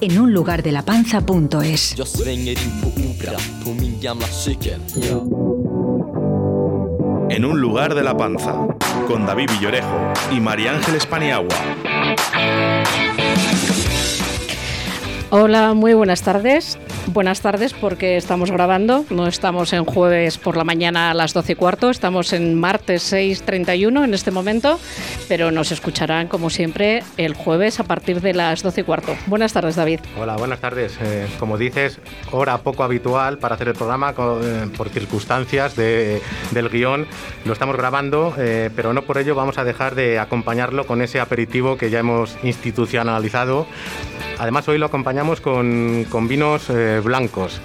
en un lugar de la panza.es. En un lugar de la panza, con David Villorejo y María Ángeles Paniagua. Hola, muy buenas tardes. Buenas tardes porque estamos grabando, no estamos en jueves por la mañana a las 12 y cuarto, estamos en martes 6.31 en este momento, pero nos escucharán como siempre el jueves a partir de las 12 y cuarto. Buenas tardes David. Hola, buenas tardes. Eh, como dices, hora poco habitual para hacer el programa eh, por circunstancias del guion. Lo estamos grabando, eh, pero no por ello vamos a dejar de acompañarlo con ese aperitivo que ya hemos institucionalizado Además, hoy lo acompañamos con, vinos eh, blancos.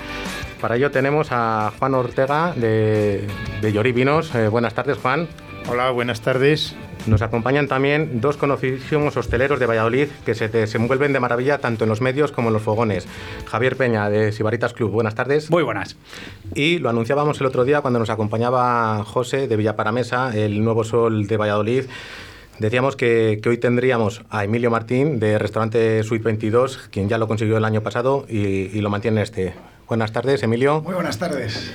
Para ello tenemos a Juan Ortega de, de Llorí Vinos. Eh, buenas tardes, Juan. Hola, buenas tardes. Nos acompañan también dos conocidísimos hosteleros de Valladolid que se desenvuelven de maravilla tanto en los medios como en los fogones. Javier Peña de Sibaritas Club, buenas tardes. Muy buenas. Y lo anunciábamos el otro día cuando nos acompañaba José de Villaparamesa, el nuevo sol de Valladolid. Decíamos que, hoy tendríamos a Emilio Martín de Restaurante Suite 22, quien ya lo consiguió el año pasado y, y lo mantiene este. Buenas tardes, Emilio. Muy buenas tardes.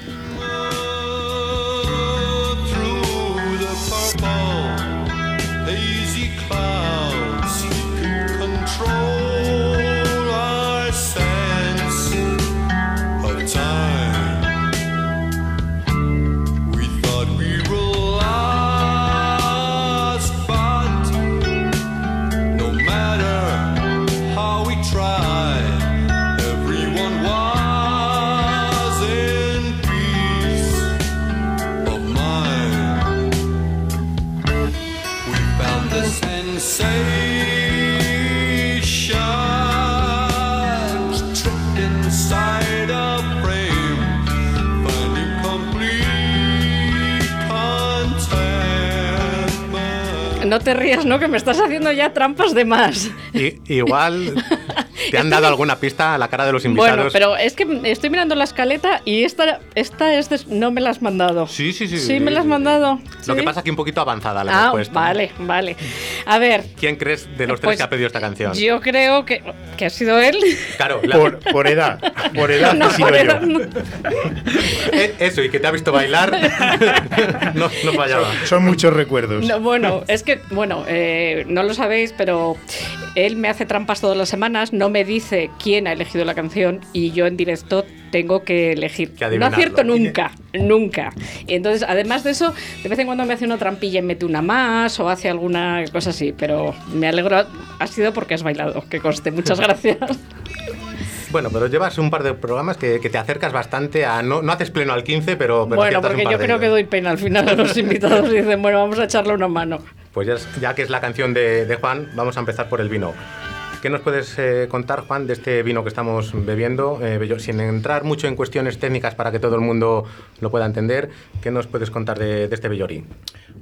No. Que me estás haciendo ya trampas de más. igual ¿Te han dado alguna pista a la cara de los invitados? Bueno, pero es que estoy mirando la escaleta y esta, esta es no me la has mandado. Sí, sí, sí. Sí, me la has mandado. Lo que pasa es que un poquito avanzada la ah, Vale, vale. A ver. ¿Quién crees de los tres pues que ha pedido esta canción? Yo creo que, que ha sido él. Claro, por, edad. Por edad no, por edad, eh, Eso, y que te ha visto bailar. no, no fallaba. Son muchos recuerdos. bueno, es que, bueno, eh, no lo sabéis, pero él me hace trampas todas las semanas, no me dice quién ha elegido la canción y yo en directo tengo que elegir. no acierto nunca, nunca. Entonces, además de eso, de vez en cuando me hace una trampilla y mete una más o hace alguna cosa así, pero me alegro, ha sido porque has bailado, que conste. Muchas gracias. Bueno, pero llevas un par de programas que, te acercas bastante a. No, no, haces pleno al 15, pero. bueno, porque yo creo que doy pena al final a los invitados y dicen, bueno, vamos a echarle una mano. Pues ya, que es la canción de, Juan, vamos a empezar por el vino. ¿Qué nos puedes eh, contar, Juan, de este vino que estamos bebiendo? Eh, sin entrar mucho en cuestiones técnicas para que todo el mundo lo pueda entender, ¿qué nos puedes contar de, este Bellorí?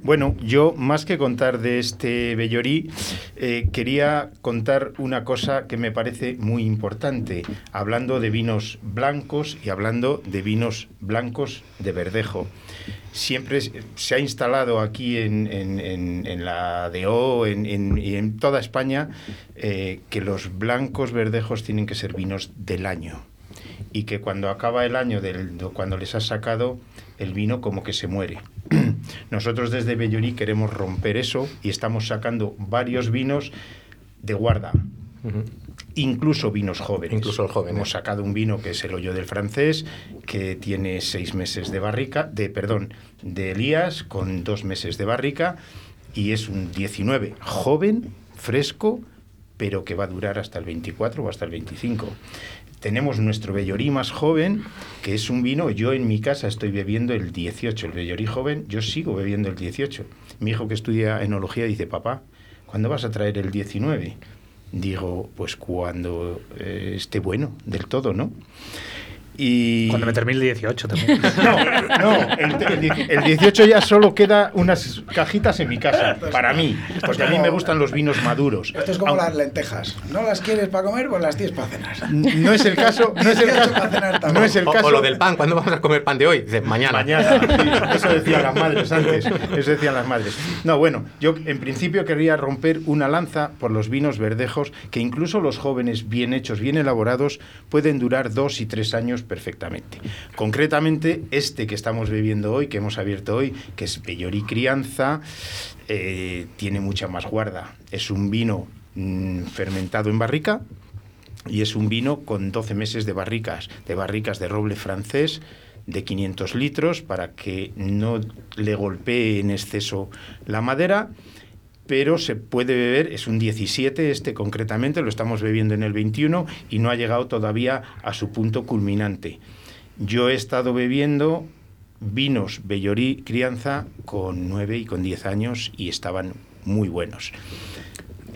Bueno, yo más que contar de este Bellorí, eh, quería contar una cosa que me parece muy importante, hablando de vinos blancos y hablando de vinos blancos de verdejo siempre se ha instalado aquí en, en, la DO en, y en toda España eh, que los blancos verdejos tienen que ser vinos del año y que cuando acaba el año, del, cuando les has sacado el vino, como que se muere. Nosotros desde Bellorí queremos romper eso y estamos sacando varios vinos de guarda incluso vinos jóvenes. Incluso jóvenes. Hemos sacado un vino que es el hoyo del francés, que tiene seis meses de barrica, de, perdón, de Elías, con dos meses de barrica, y es un 19 joven, fresco, pero que va a durar hasta el 24 o hasta el 25. Tenemos nuestro Bellorí más joven, que es un vino, yo en mi casa estoy bebiendo el 18, el Bellorí joven, yo sigo bebiendo el 18. Mi hijo que estudia enología dice, papá, ¿cuándo vas a traer el 19? digo, pues cuando eh, esté bueno del todo, ¿no? Y... Cuando me termine el 18 también. No, no, el, 18 ya solo queda unas cajitas en mi casa, para mí, porque a mí me gustan los vinos maduros. Esto es como las lentejas. ¿No las quieres para comer? Pues las tienes para cenar. No es el caso, no es el caso, no es el caso. O, lo del pan, ¿cuándo vamos a comer pan de hoy? Mañana, eso decían las madres antes, eso decían las madres. No, bueno, yo en principio quería romper una lanza por los vinos verdejos, que incluso los jóvenes bien hechos, bien elaborados, pueden durar dos y tres años perfectamente. Concretamente, este que estamos bebiendo hoy, que hemos abierto hoy, que es Bellori Crianza, eh, tiene mucha más guarda. Es un vino mm, fermentado en barrica y es un vino con 12 meses de barricas, de barricas de roble francés de 500 litros para que no le golpee en exceso la madera pero se puede beber, es un 17 este concretamente, lo estamos bebiendo en el 21 y no ha llegado todavía a su punto culminante. Yo he estado bebiendo vinos Bellorí crianza con 9 y con 10 años y estaban muy buenos.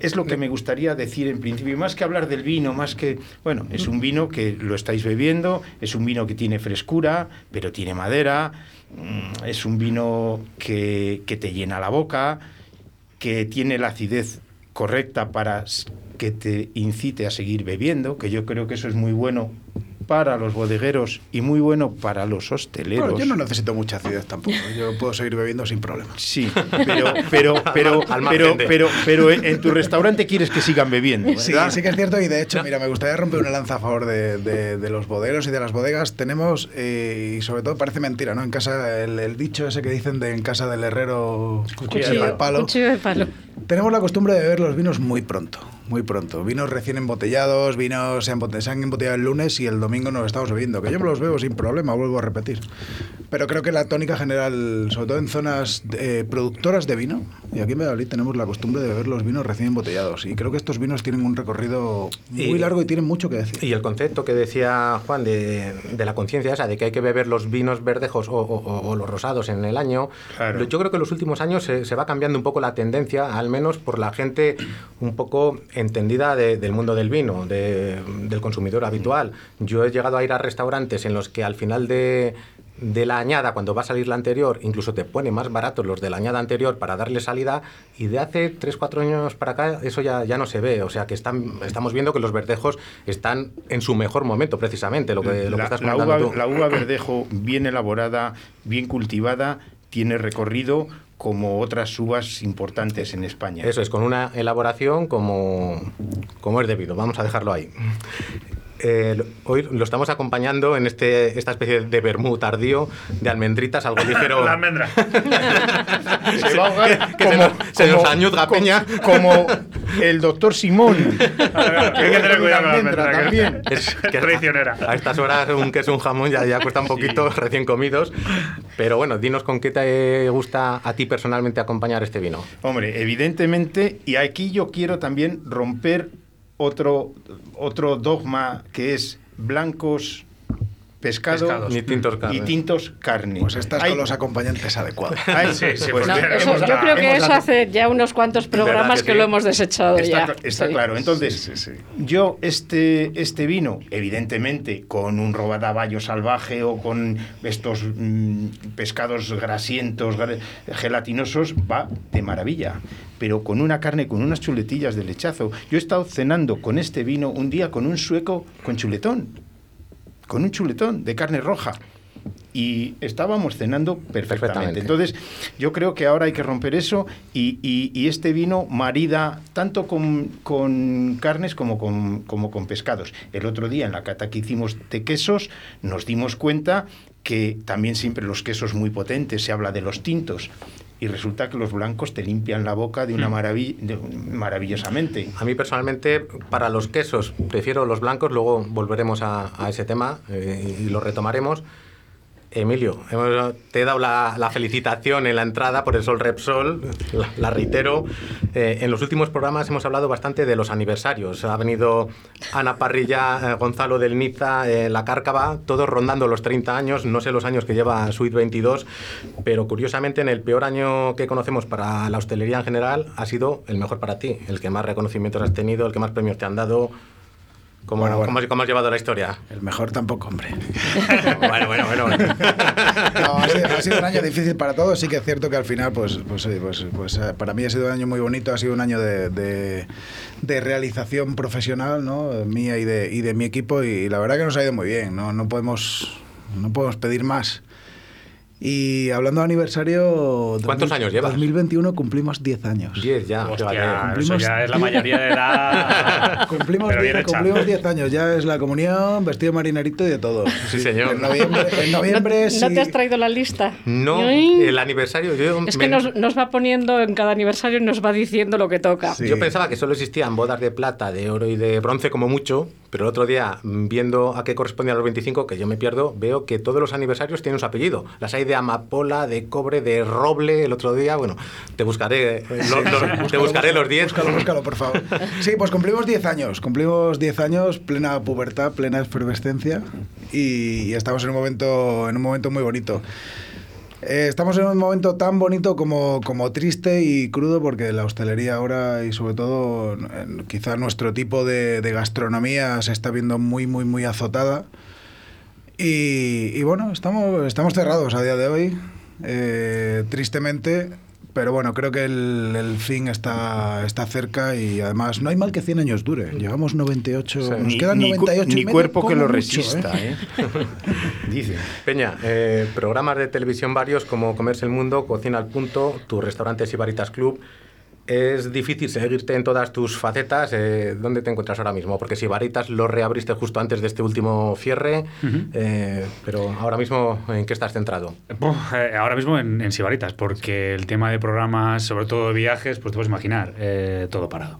Es lo que me gustaría decir en principio, más que hablar del vino, más que, bueno, es un vino que lo estáis bebiendo, es un vino que tiene frescura, pero tiene madera, mm, es un vino que, que te llena la boca, que tiene la acidez correcta para que te incite a seguir bebiendo, que yo creo que eso es muy bueno para los bodegueros y muy bueno para los hosteleros. yo no necesito mucha acidez tampoco. Yo puedo seguir bebiendo sin problema. Sí, pero, pero, pero, pero, pero, pero, en tu restaurante quieres que sigan bebiendo. Sí, sí que es cierto. Y de hecho, mira, me gustaría romper una lanza a favor de, de, los bodegueros y de las bodegas. Tenemos, eh, y sobre todo parece mentira, ¿no? En casa, el, dicho ese que dicen de en casa del herrero, cuchillo, de palo. Cuchillo de palo. Tenemos la costumbre de beber los vinos muy pronto muy pronto. Vinos recién embotellados, vinos se han, embotellado el lunes y el domingo nos estamos bebiendo, que yo me los bebo sin problema, vuelvo a repetir. Pero creo que la tónica general, sobre todo en zonas eh, productoras de vino, y aquí en Valladolid tenemos la costumbre de beber los vinos recién embotellados. Y creo que estos vinos tienen un recorrido muy largo y tienen mucho que decir. Y el concepto que decía Juan de, la conciencia esa, de que hay que beber los vinos verdejos o, los rosados en el año, yo creo que en los últimos años se, se va cambiando un poco la tendencia, al menos por la gente un poco entendida del mundo del vino, del consumidor habitual. Yo he llegado a ir a restaurantes en los que al final de, la añada, cuando va a salir la anterior, incluso te pone más baratos los de la añada anterior para darle salida, y de hace 3, 4 años para acá eso ya, ya no se ve. O sea que están, estamos viendo que los verdejos están en su mejor momento, precisamente, lo que, lo la, estás la uva, La uva verdejo bien elaborada, bien cultivada, tiene recorrido como otras uvas importantes en España. Eso es, con una elaboración como, como es debido. Vamos a dejarlo ahí. Eh, hoy lo estamos acompañando en este, esta especie de vermú tardío de almendritas, algo ligero. La almendra. se va a ahogar que, como, se, nos, añuda peña. Como el doctor Simón. Hay que tener cuidado con la almendra también. Es, que traicionera. A estas horas un queso, un jamón ya, ya cuesta un poquito recién comidos. Pero bueno, dinos con qué te gusta a ti personalmente acompañar este vino. Hombre, evidentemente, y aquí yo quiero también romper otro, otro dogma que es blancos pescado y tintos carne. Y tintos carne. Pues estás con los acompañantes adecuados. Pues yo creo que eso hace ya unos cuantos programas que, lo hemos desechado está, ya. Está claro. Entonces, yo este, este vino, evidentemente, con un robadaballo salvaje o con estos mm, pescados grasientos, gelatinosos, va de maravilla pero con una carne, con unas chuletillas de lechazo. Yo he estado cenando con este vino un día con un sueco con chuletón, con un chuletón de carne roja. Y estábamos cenando perfectamente. Entonces, yo creo que ahora hay que romper eso y, este vino marida tanto con, carnes como con, como con pescados. El otro día en la cata que hicimos de quesos nos dimos cuenta que también siempre los quesos muy potentes, se habla de los tintos, y resulta que los blancos te limpian la boca de una hmm. maravillosamente. A mí personalmente, para los quesos, prefiero los blancos, luego volveremos a, ese tema eh, y lo retomaremos. Emilio, te he dado la, felicitación en la entrada por el Sol Repsol, la, reitero. Eh, en los últimos programas hemos hablado bastante de los aniversarios. Ha venido Ana Parrilla, eh, Gonzalo del Niza, eh, La Cárcava, todos rondando los 30 años. No sé los años que lleva Suite 22, pero curiosamente en el peor año que conocemos para la hostelería en general ha sido el mejor para ti, el que más reconocimientos has tenido, el que más premios te han dado. ¿Cómo, has, llevado la historia? El mejor tampoco, hombre. bueno, bueno, bueno. ha, sido, un año difícil para todos. Sí que es cierto que al final, pues, pues, pues, pues eh, para mí ha sido un año muy bonito. Ha sido un año de, de, realización profesional, ¿no? Mía y de, y de mi equipo. Y, la verdad que nos ha ido muy bien. No, no, podemos, no podemos pedir más. Y hablando de aniversario... ¿Cuántos años llevas? 2021 cumplimos 10 años. 10 ya. cumplimos, ya es la mayoría de edad. cumplimos, 10, cumplimos 10 años, ya es la comunión, vestido marinerito y de todo. Sí, señor. En noviembre, en noviembre ¿No, te has traído la lista? No, el aniversario... es que nos, nos, va poniendo en cada aniversario y nos va diciendo lo que toca. Yo pensaba que solo existían bodas de plata, de oro y de bronce como mucho, pero el otro día, viendo a qué correspondían los 25, que yo me pierdo, veo que todos los aniversarios tienen su apellido. Las hay de amapola, de cobre, de roble. El otro día, bueno, te buscaré, eh, te buscaré los 10. Búscalo, búscalo, por favor. Sí, pues cumplimos 10 años. Cumplimos 10 años, plena pubertad, plena efervescencia. Y, y estamos en un momento, en un momento muy bonito. Eh, estamos en un momento tan bonito como, como, triste y crudo porque la hostelería ahora y sobre todo quizá nuestro tipo de, gastronomía se está viendo muy, muy, muy azotada. Y, bueno, estamos, estamos cerrados a día de hoy. Eh, tristemente, pero bueno, creo que el, fin está, está cerca y además no hay mal que 100 años dure. Llevamos 98, nos ni, quedan 98 ni, cuerpo que lo resista. ¿eh? ¿eh? Dice. Peña, eh, programas de televisión varios como Comerse el Mundo, Cocina al Punto, Tu Restaurante Sibaritas Club es difícil seguirte en todas tus facetas. Eh, ¿Dónde te encuentras ahora mismo? Porque si Sibaritas lo reabriste justo antes de este último cierre, eh, pero ahora mismo, ¿en qué estás centrado? Eh, ahora mismo en, en, Sibaritas, porque el tema de programas, sobre todo de viajes, pues te puedes imaginar, todo parado.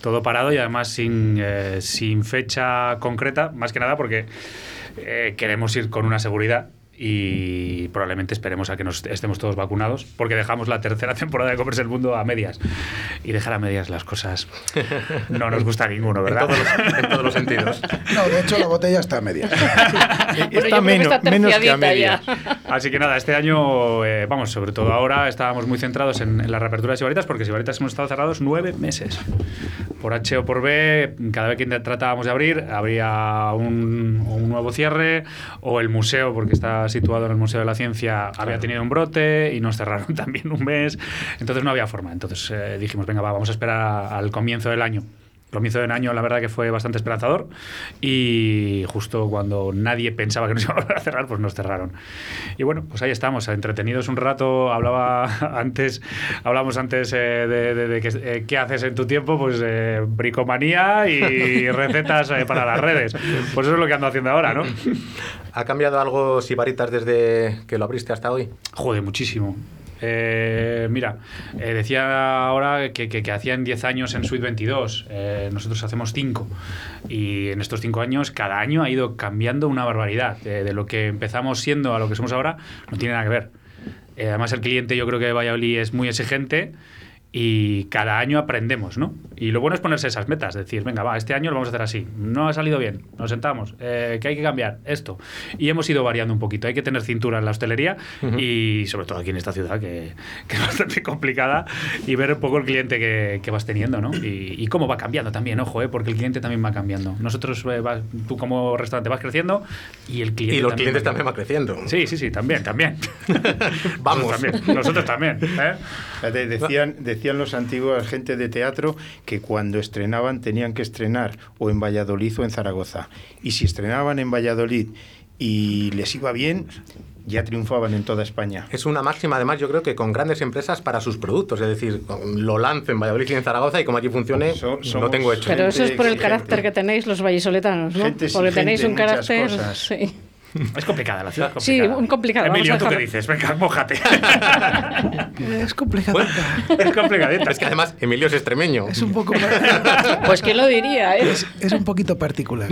Todo parado y además sin, sin fecha concreta, más que nada porque queremos ir con una seguridad y probablemente esperemos a que nos estemos todos vacunados, porque dejamos la tercera temporada de Comerse el Mundo a medias. Y dejar a medias las cosas no nos gusta a ninguno, ¿verdad? En todos los, sentidos. No, de hecho la botella está a medias. está menos, menos que a medias. Así que nada, este año, eh, vamos, sobre todo ahora, estábamos muy centrados en, la reapertura de Sibaritas, porque Sibaritas hemos estado cerrados nueve meses. Por H o por B, cada vez que tratábamos de abrir, habría un, un nuevo cierre, o el museo, porque está situado en el Museo de la Ciencia había tenido un brote y nos cerraron también un mes, entonces no había forma. Entonces eh, dijimos, venga, vamos a esperar al comienzo del año comienzo del año la verdad que fue bastante esperanzador y justo cuando nadie pensaba que nos iban a cerrar, pues nos cerraron. Y bueno, pues ahí estamos, entretenidos un rato. Hablaba antes, hablamos antes eh, de, eh, qué haces en tu tiempo, pues eh, bricomanía y recetas para las redes. Pues eso es lo que ando haciendo ahora, ¿no? ¿Ha cambiado algo Sibaritas desde que lo abriste hasta hoy? Joder, muchísimo. Eh, mira, eh, decía ahora que, hacían 10 años en Suite 22, eh, nosotros hacemos 5 y en estos 5 años cada año ha ido cambiando una barbaridad. de lo que empezamos siendo a lo que somos ahora no tiene nada que ver. además el cliente yo creo que de Valladolid es muy exigente y cada año aprendemos, ¿no? Y lo bueno es ponerse esas metas, decir, venga, va, este año lo vamos a hacer así, no ha salido bien, nos sentamos, eh, que hay que cambiar esto. Y hemos ido variando un poquito, hay que tener cintura en la hostelería y sobre todo aquí en esta ciudad que, es bastante complicada y ver un poco el cliente que, vas teniendo, ¿no? Y, cómo va cambiando también, ojo, ¿eh? porque el cliente también va cambiando. Nosotros, eh, tú como restaurante vas creciendo y el cliente... Y los clientes también va creciendo. Sí, sí, sí, también, también. Vamos. Nosotros también. Nosotros también ¿eh? decían, decían decían los antiguos gente de teatro que cuando estrenaban tenían que estrenar o en Valladolid o en Zaragoza. Y si estrenaban en Valladolid y les iba bien, ya triunfaban en toda España. Es una máxima, además, yo creo que con grandes empresas para sus productos. Es decir, lo lanzo en Valladolid y en Zaragoza y como allí funcione, no tengo hecho. Pero eso es por el carácter que tenéis los vallisoletanos, ¿no? Porque tenéis un carácter. Sí. Es complicada la ciudad. Sí, un complicado. Emilio, ¿tú qué dices? Venga, mójate. es complicadita. es complicadita. Es que además Emilio es extremeño. Es un poco. pues quién lo diría, ¿eh? Es, un poquito particular.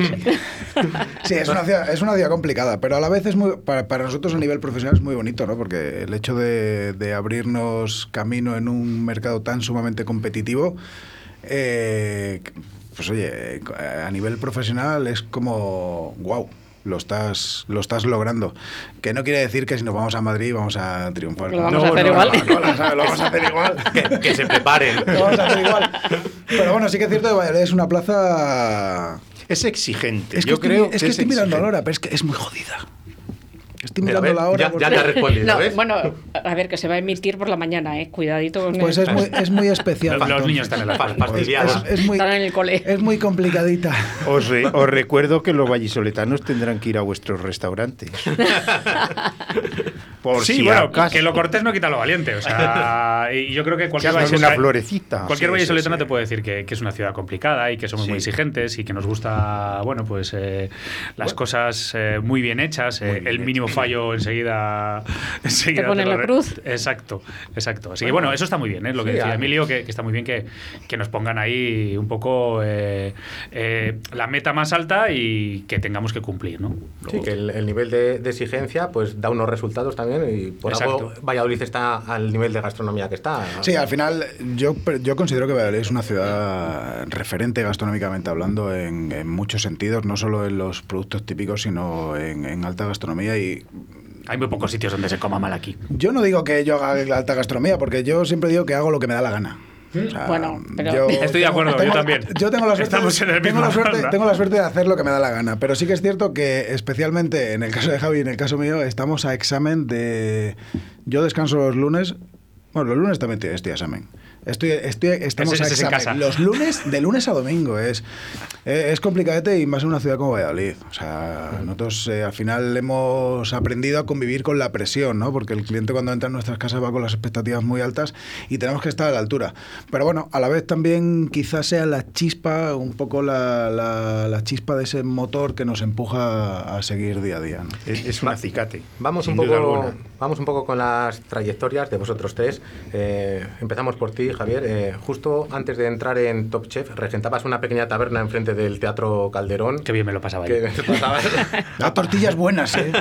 Sí, es, una ciudad, es una ciudad complicada, pero a la vez es muy. Para, nosotros a nivel profesional es muy bonito, ¿no? Porque el hecho de, de abrirnos camino en un mercado tan sumamente competitivo. Eh, pues oye, a nivel profesional es como, wow, lo estás, lo estás logrando. Que no quiere decir que si nos vamos a Madrid vamos a triunfar. Lo vamos a hacer igual. lo vamos a hacer igual. que, se preparen. Lo vamos a hacer igual. Pero bueno, sí que es cierto que Valladolid es una plaza... Es exigente. Es que Yo estoy, creo es que, estoy mirando ahora, pero es que es muy jodida. Estoy mirando la hora. Ya, te ha respondido, no, Bueno, a ver, que se va a emitir por la mañana, ¿eh? Cuidadito con Pues es muy, es muy especial. Los, niños están en la fastidiados. Es, muy, están en el cole. Es muy complicadita. Os, os recuerdo que los vallisoletanos tendrán que ir a vuestros restaurantes. por sí, bueno, que lo cortés no quita lo valiente. O sea, y yo creo que cualquier una florecita. Cualquier sí, vallisoletano te puede decir que, que, es una ciudad complicada y que somos muy exigentes y que nos gusta, bueno, pues eh, las cosas eh, muy bien hechas, eh, el mínimo fallo enseguida. te ponen la cruz. Exacto, exacto. Así que bueno, eso está muy bien, ¿eh? lo que decía Emilio, que, está muy bien que, que, nos pongan ahí un poco eh, eh, la meta más alta y que tengamos que cumplir, ¿no? sí, que el, nivel de, exigencia pues da unos resultados también y por algo Valladolid está al nivel de gastronomía que está. Sí, al final yo, yo considero que Valladolid es una ciudad referente gastronómicamente hablando en, en muchos sentidos, no solo en los productos típicos, sino en, en alta gastronomía y hay muy pocos sitios donde se coma mal aquí. Yo no digo que yo haga alta gastronomía, porque yo siempre digo que hago lo que me da la gana. Bueno, pero... estoy de acuerdo, yo también. Yo tengo la, suerte, tengo, la suerte, tengo la suerte de hacer lo que me da la gana, pero sí que es cierto que especialmente en el caso de Javi y en el caso mío estamos a examen de... Yo descanso los lunes, bueno, los lunes también estoy a examen. Estoy, estoy, estamos a casa. Los lunes, de lunes a domingo. Es, eh, es complicadete y más en una ciudad como Valladolid. O sea, nosotros eh, al final hemos aprendido a convivir con la presión, ¿no? Porque el cliente cuando entra en nuestras casas va con las expectativas muy altas y tenemos que estar a la altura. Pero bueno, a la vez también quizás sea la chispa, un poco la, la, chispa de ese motor que nos empuja a seguir día a día. Es, un acicate. Vamos un, poco, vamos un poco con las trayectorias de vosotros tres. Eh, empezamos por ti, Javier, eh, justo antes de entrar en Top Chef, regentabas una pequeña taberna enfrente del Teatro Calderón. Qué bien me lo pasaba ahí. Las tortillas buenas, ¿eh?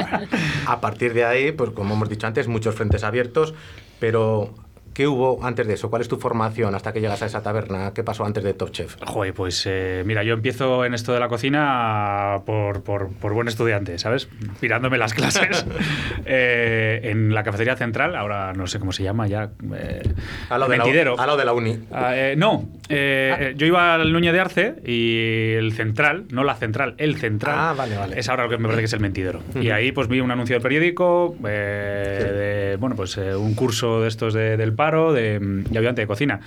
A partir de ahí, pues como hemos dicho antes, muchos frentes abiertos, pero ¿Qué hubo antes de eso? ¿Cuál es tu formación hasta que llegas a esa taberna? ¿Qué pasó antes de Top Chef? Joder, pues eh, mira, yo empiezo en esto de la cocina por, por, buen estudiante, ¿sabes? Pirándome las clases eh, en la cafetería central, ahora no sé cómo se llama ya. Eh, a, lo de mentidero. La, a lo de la uni. Ah, no, ah. yo iba al Nuño de Arce y el central, no la central, el central. Ah, vale, vale. Es ahora lo que me parece que es el mentidero. Y ahí pues vi un anuncio del periódico, de, bueno, pues un curso de estos del paro de, de ayudante de cocina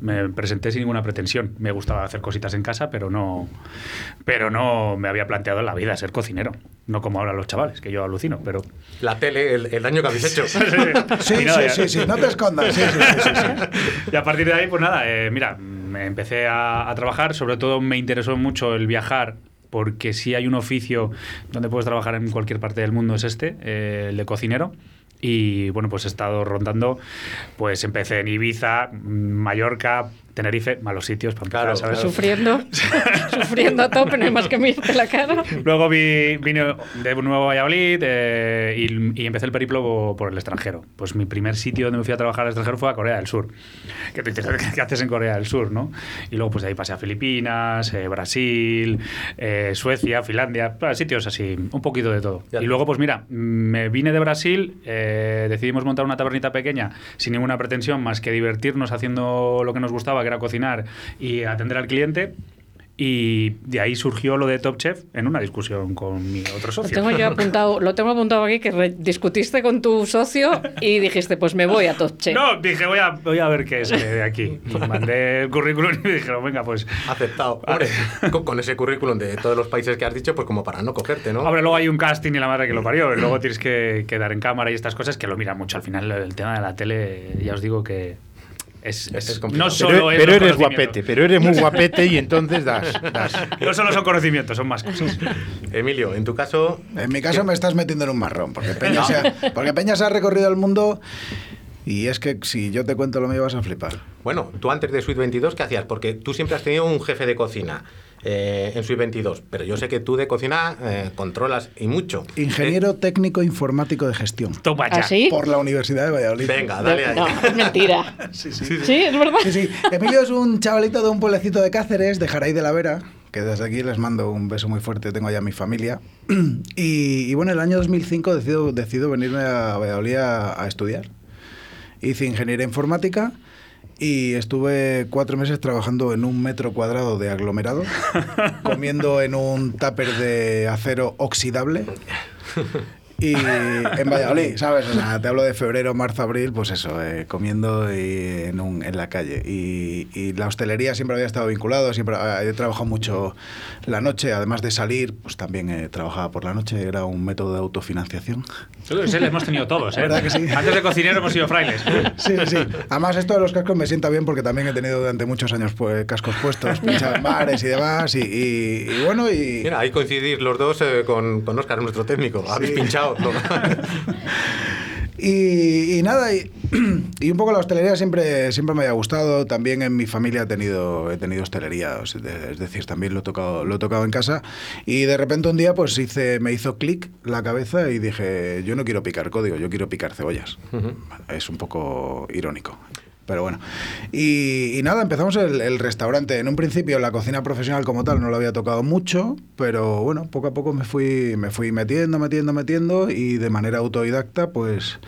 me presenté sin ninguna pretensión. Me gustaba hacer cositas en casa, pero no, pero no me había planteado en la vida ser cocinero. No como ahora los chavales, que yo alucino, pero... La tele, el, daño que habéis hecho. sí, sí, sí, sí, no te escondas. Sí, sí, y a partir de ahí, pues nada, eh, mira, me empecé a, trabajar. Sobre todo me interesó mucho el viajar porque si hay un oficio donde puedes trabajar en cualquier parte del mundo es este, eh, el de cocinero. Y bueno, pues he estado rondando, pues empecé en Ibiza, Mallorca, Tenerife, malos sitios para claro, ¿sabes? Sufriendo, sufriendo a tope, no hay más que mirarte la cara. Luego vi, vine de nuevo a Valladolid eh, y, y, empecé el periplo por el extranjero. Pues mi primer sitio donde me fui a trabajar al extranjero fue a Corea del Sur. ¿Qué, te, qué haces en Corea del Sur, no? Y luego pues de ahí pasé a Filipinas, eh, Brasil, eh, Suecia, Finlandia, sitios así, un poquito de todo. Y luego pues mira, me vine de Brasil, decidimos montar una tabernita pequeña sin ninguna pretensión más que divertirnos haciendo lo que nos gustaba, era cocinar y atender al cliente. Y de ahí surgió lo de Top Chef en una discusión con mi otro socio. Lo tengo yo apuntado, lo tengo apuntado aquí, que discutiste con tu socio y dijiste, pues me voy a Top Chef. No, dije, voy a, voy a ver qué es de aquí. Y mandé el currículum y me dijeron, venga, pues... Aceptado. Hombre, con, ese currículum de todos los países que has dicho, pues como para no cogerte, ¿no? Hombre, luego hay un casting y la madre que lo parió. Y luego tienes que, quedar dar en cámara y estas cosas que lo miran mucho. Al final el tema de la tele, ya os digo que Es, no solo pero, eres guapete, pero eres muy guapete y entonces das, No solo son conocimientos, son más cosas. Emilio, en tu caso. En mi caso me estás metiendo en un marrón, porque Peña, se ha, porque Peña se ha recorrido el mundo. Y es que si yo te cuento lo mío vas a flipar. Bueno, tú antes de Suite 22, ¿qué hacías? Porque tú siempre has tenido un jefe de cocina. Eh, en Suite 22, pero yo sé que tú de cocina eh, controlas y mucho. Ingeniero técnico informático de gestión. Toma ya. ¿Ah, sí? Por la Universidad de Valladolid. Venga, dale ahí. No, es mentira. sí, sí. sí, es verdad. Sí, sí. Emilio es un chavalito de un pueblecito de Cáceres, de Jaraí de la Vera, que desde aquí les mando un beso muy fuerte, tengo ya mi familia. Y, y bueno, el año 2005 decido, decido venirme a Valladolid a, a estudiar. Hice ingeniería informática y estuve cuatro meses trabajando en un metro cuadrado de aglomerado, comiendo en un tupper de acero oxidable. Y en Valladolid, ¿sabes? O sea, te hablo de febrero, marzo, abril, pues eso, eh, comiendo y en, un, en la calle. Y, y, la hostelería siempre había estado vinculado, siempre he trabajado mucho la noche, además de salir, pues también he trabajado por la noche, era un método de autofinanciación. Ese lo hemos tenido todos, ¿eh? ¿Verdad que sí? Antes de cocinero hemos sido frailes. Sí, sí. Además, esto de los cascos me sienta bien porque también he tenido durante muchos años pues, cascos puestos, pinchado en bares y demás. Y, y, y bueno, y. Mira, ahí coincidir los dos eh, con, con Oscar, nuestro técnico. Habéis pinchado. ¿No? y, y, nada, y, y, un poco la hostelería siempre, siempre me ha gustado. También en mi familia he tenido, he tenido hostelería, es decir, también lo he tocado, lo he tocado en casa. Y de repente un día pues hice, me hizo clic la cabeza y dije, yo no quiero picar código, yo quiero picar cebollas. Uh -huh. Es un poco irónico. Pero bueno. Y, nada, empezamos el, el, restaurante. En un principio la cocina profesional como tal no lo había tocado mucho, pero bueno, poco a poco me fui, me fui metiendo, metiendo, metiendo y de manera autodidacta pues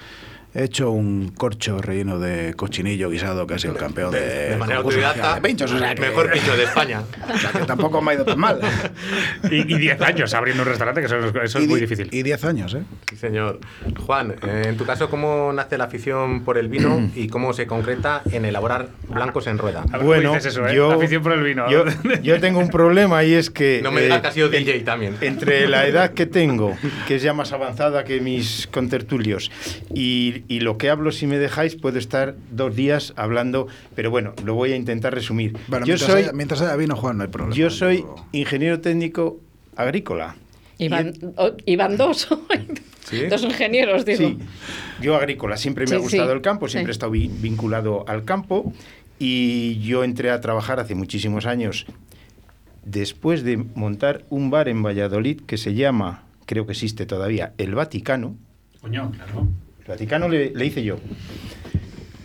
he hecho un corcho relleno de cochinillo guisado que ha sido el campeón de, de, de manera autodidacta de pinchos, o sea, el mejor pincho de España. O sea que tampoco me ha ido tan mal. Y 10 años abriendo un restaurante que eso, eso es muy difícil. y 10 años eh sí señor. Juan eh, en tu caso cómo nace la afición por el vino y cómo se concreta en elaborar blancos en rueda bueno eso, ¿eh? yo la afición por el vino. yo, yo, tengo un problema y es que no me digas que has sido DJ también. entre la edad que tengo que es ya más avanzada que mis contertulios y, y lo que hablo si me dejáis, puedo estar dos días hablando, pero bueno, lo voy a intentar resumir. Bueno, yo mientras soy, haya, mientras haya vino, Juan, no hay problema. Yo soy ingeniero técnico agrícola. Iban, y iban dos, ¿Sí? dos ingenieros, digo. Sí, yo agrícola, siempre me sí, ha gustado sí. el campo, siempre he estado vinculado al campo y yo entré a trabajar hace muchísimos años después de montar un bar en Valladolid que se llama, creo que existe todavía, El Vaticano. Coño, claro. Vaticano le, le, hice yo.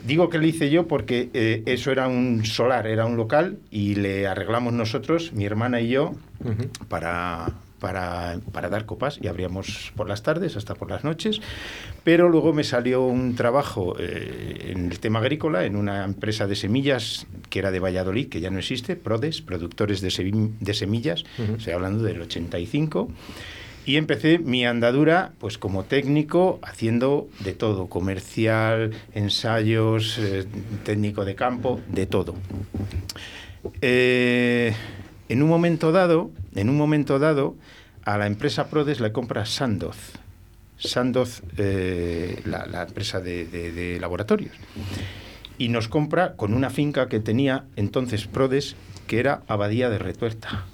Digo que le hice yo porque eh, eso era un solar, era un local y le arreglamos nosotros, mi hermana y yo, uh -huh. para, para, para, dar copas y abríamos por las tardes hasta por las noches. Pero luego me salió un trabajo eh, en el tema agrícola en una empresa de semillas que era de Valladolid, que ya no existe, Prodes, productores de, sem de semillas, uh -huh. estoy hablando del 85 y empecé mi andadura pues como técnico haciendo de todo comercial ensayos eh, técnico de campo de todo. Eh, en un momento dado en un momento dado a la empresa Prodes le compra Sandoz. Sandoz eh, la, empresa de, de laboratorios. Y nos compra con una finca que tenía entonces Prodes que era Abadía de Retuerta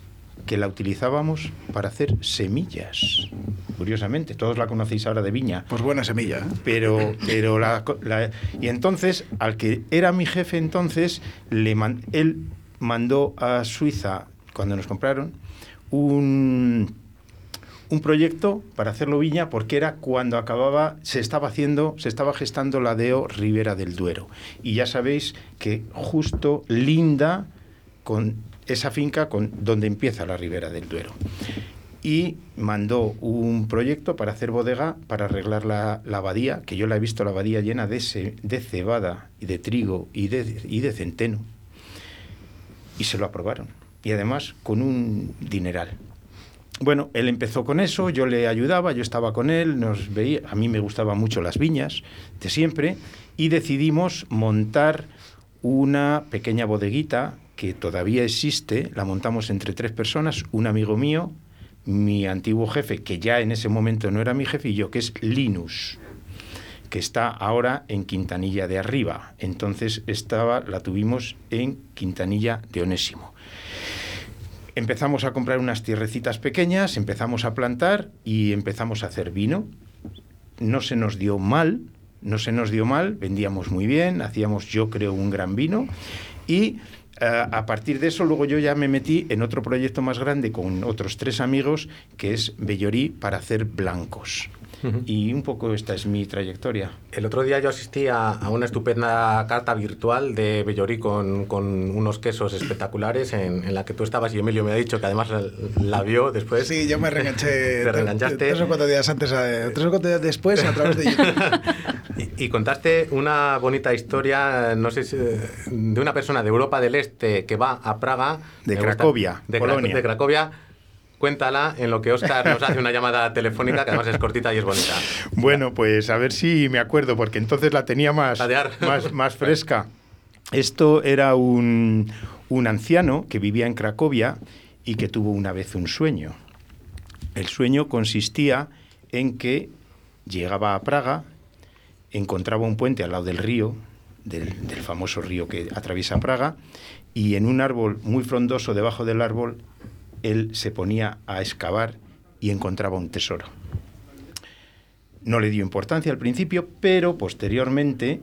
que la utilizábamos para hacer semillas. Curiosamente, todos la conocéis ahora de viña. Pues buena semilla. ¿eh? Pero, pero la, la, y entonces, al que era mi jefe entonces, le man, él mandó a Suiza, cuando nos compraron, un, un proyecto para hacerlo viña porque era cuando acababa, se estaba haciendo, se estaba gestando la DEO Ribera del Duero. Y ya sabéis que justo linda con esa finca con, donde empieza la ribera del Duero. Y mandó un proyecto para hacer bodega, para arreglar la, la abadía, que yo la he visto la abadía llena de, de cebada y de trigo y de, y de centeno. Y se lo aprobaron. Y además con un dineral. Bueno, él empezó con eso, yo le ayudaba, yo estaba con él, nos veía, a mí me gustaban mucho las viñas de siempre, y decidimos montar una pequeña bodeguita que todavía existe, la montamos entre tres personas, un amigo mío, mi antiguo jefe, que ya en ese momento no era mi jefe, y yo, que es Linus, que está ahora en Quintanilla de Arriba. Entonces estaba, la tuvimos en Quintanilla de Onésimo. Empezamos a comprar unas tierrecitas pequeñas, empezamos a plantar y empezamos a hacer vino. No se nos dio mal, no se nos dio mal, vendíamos muy bien, hacíamos yo creo un gran vino y a partir de eso, luego yo ya me metí en otro proyecto más grande con otros tres amigos, que es Bellorí para hacer blancos. Y un poco esta es mi trayectoria. El otro día yo asistí a, una estupenda carta virtual de Bellorí con, con unos quesos espectaculares en, la que tú estabas y Emilio me ha dicho que además la, vio después. Sí, yo me reenganché ¿Te reenganchaste? tres o cuatro días antes, eh, tres o cuatro días después a través de y, y, contaste una bonita historia, no sé si, de una persona de Europa del Este que va a Praga. De Cracovia, de, de Cracovia cuéntala en lo que Oscar nos hace una llamada telefónica, que además es cortita y es bonita. Bueno, pues a ver si me acuerdo, porque entonces la tenía más, más, más fresca. Esto era un, un anciano que vivía en Cracovia y que tuvo una vez un sueño. El sueño consistía en que llegaba a Praga, encontraba un puente al lado del río, del, del, famoso río que atraviesa Praga, y en un árbol muy frondoso debajo del árbol él se ponía a excavar y encontraba un tesoro. No le dio importancia al principio, pero posteriormente,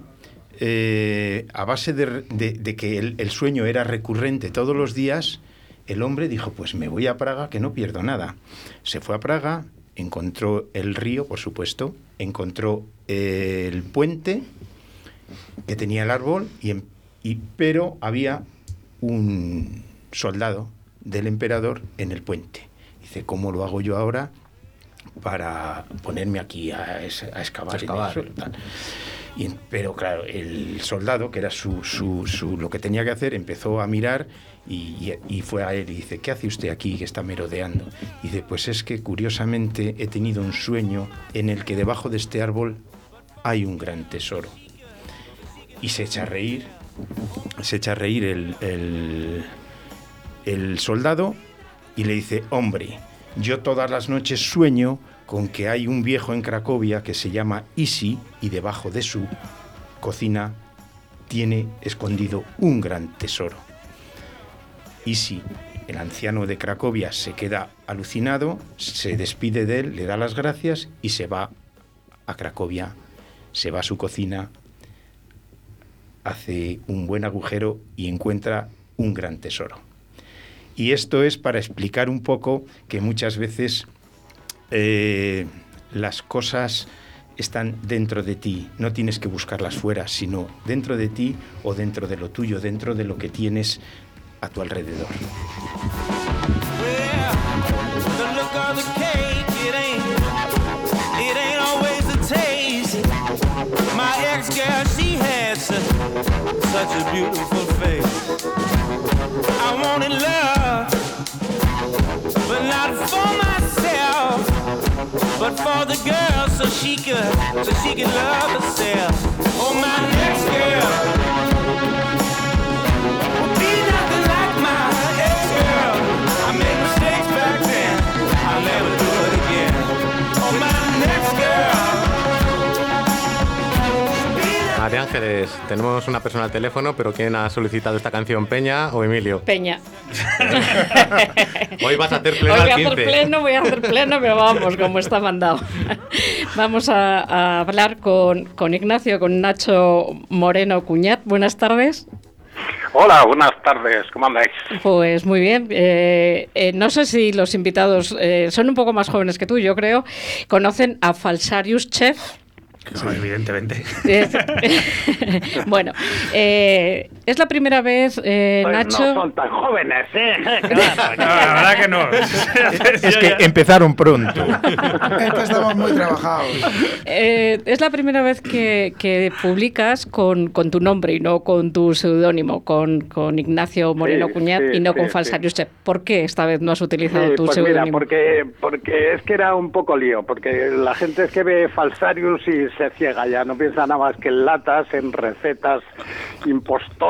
eh, a base de, que el, sueño era recurrente todos los días, el hombre dijo, pues me voy a Praga, que no pierdo nada. Se fue a Praga, encontró el río, por supuesto, encontró eh, el puente que tenía el árbol, y, pero había un soldado del emperador en el puente. Dice, ¿cómo lo hago yo ahora para ponerme aquí a, excavar? Y, pero claro, el soldado, que era su, su, lo que tenía que hacer, empezó a mirar y, y, fue a él y dice, ¿qué hace usted aquí que está merodeando? Y dice, pues es que curiosamente he tenido un sueño en el que debajo de este árbol hay un gran tesoro. Y se echa a reír, se echa a reír el el soldado y le dice, hombre, yo todas las noches sueño con que hay un viejo en Cracovia que se llama Isi y debajo de su cocina tiene escondido un gran tesoro. Isi, el anciano de Cracovia, se queda alucinado, se despide de él, le da las gracias y se va a Cracovia, se va a su cocina, hace un buen agujero y encuentra un gran tesoro. Y esto es para explicar un poco que muchas veces eh, las cosas están dentro de ti, no tienes que buscarlas fuera, sino dentro de ti o dentro de lo tuyo, dentro de lo que tienes a tu alrededor. But not for myself, but for the girl, so she could, so she could love Ángeles, tenemos una persona al teléfono, pero ¿quién ha solicitado esta canción? ¿Peña o Emilio? Peña. Hoy vas a hacer pleno. Hoy voy a hacer pleno, voy a hacer pleno, pero vamos, como está mandado. Vamos a, hablar con, con, Ignacio, con Nacho Moreno Cuñat. Buenas tardes. Hola, buenas tardes, ¿cómo andáis? Pues muy bien. Eh, eh, no sé si los invitados eh, son un poco más jóvenes que tú, yo creo. ¿Conocen a Falsarius Chef? Evidentemente. bueno, eh, es la primera vez, eh, pues Nacho. No son tan jóvenes, ¿eh? la verdad que no. es que empezaron pronto. estamos muy trabajados. Eh, es la primera vez que, publicas con, tu nombre y no con tu seudónimo, con, con Ignacio Moreno Cuñat y no con Falsarius. ¿Por qué esta vez no has utilizado tu pues seudónimo? porque, porque es que era un poco lío, porque la gente es que ve Falsarius y se ciega ya, no piensa nada más que en latas, en recetas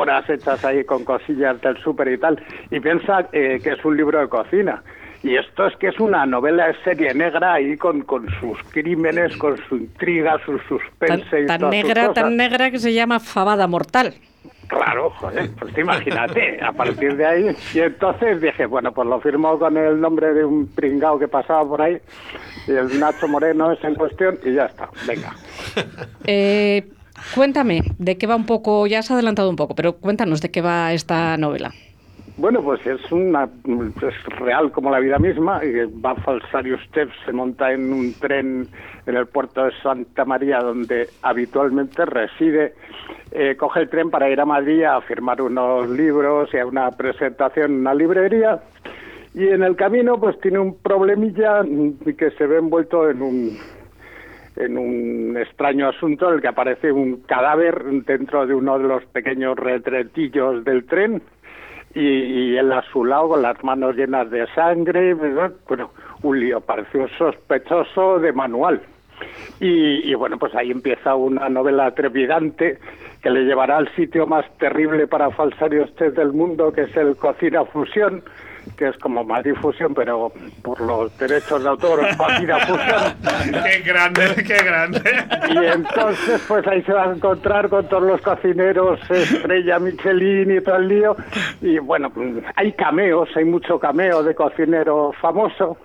impostoras hechas ahí con cosillas del súper y tal, y piensa eh, que es un libro de cocina. Y esto es que es una novela de serie negra ahí con, con sus crímenes, con su intriga, su suspense tan, tan negra, tan negra que se llama Fabada Mortal. Claro, joder, pues imagínate, a partir de ahí. Y entonces dije, bueno, pues lo firmó con el nombre de un pringao que pasaba por ahí, y el Nacho Moreno es en cuestión, y ya está, venga. Eh, cuéntame, ¿de qué va un poco? Ya has adelantado un poco, pero cuéntanos de qué va esta novela. Bueno, pues es una es real como la vida misma. Va Falsario Steps, se monta en un tren en el puerto de Santa María, donde habitualmente reside. Eh, coge el tren para ir a Madrid a firmar unos libros y a una presentación en una librería. Y en el camino, pues tiene un problemilla que se ve envuelto en un en un extraño asunto en el que aparece un cadáver dentro de uno de los pequeños retretillos del tren y, él a su lado con las manos llenas de sangre, bueno, un lío, pareció sospechoso de manual. Y, bueno, pues ahí empieza una novela trepidante que le llevará al sitio más terrible para falsarios del mundo, que es el Cocina Fusión, que es como más difusión, pero por los derechos de autor, Cocina Fusión. ¡Qué grande, qué grande! Y entonces, pues ahí se va a encontrar con todos los cocineros, Estrella Michelin y todo el lío. Y bueno, hay cameos, hay mucho cameo de cocinero famoso.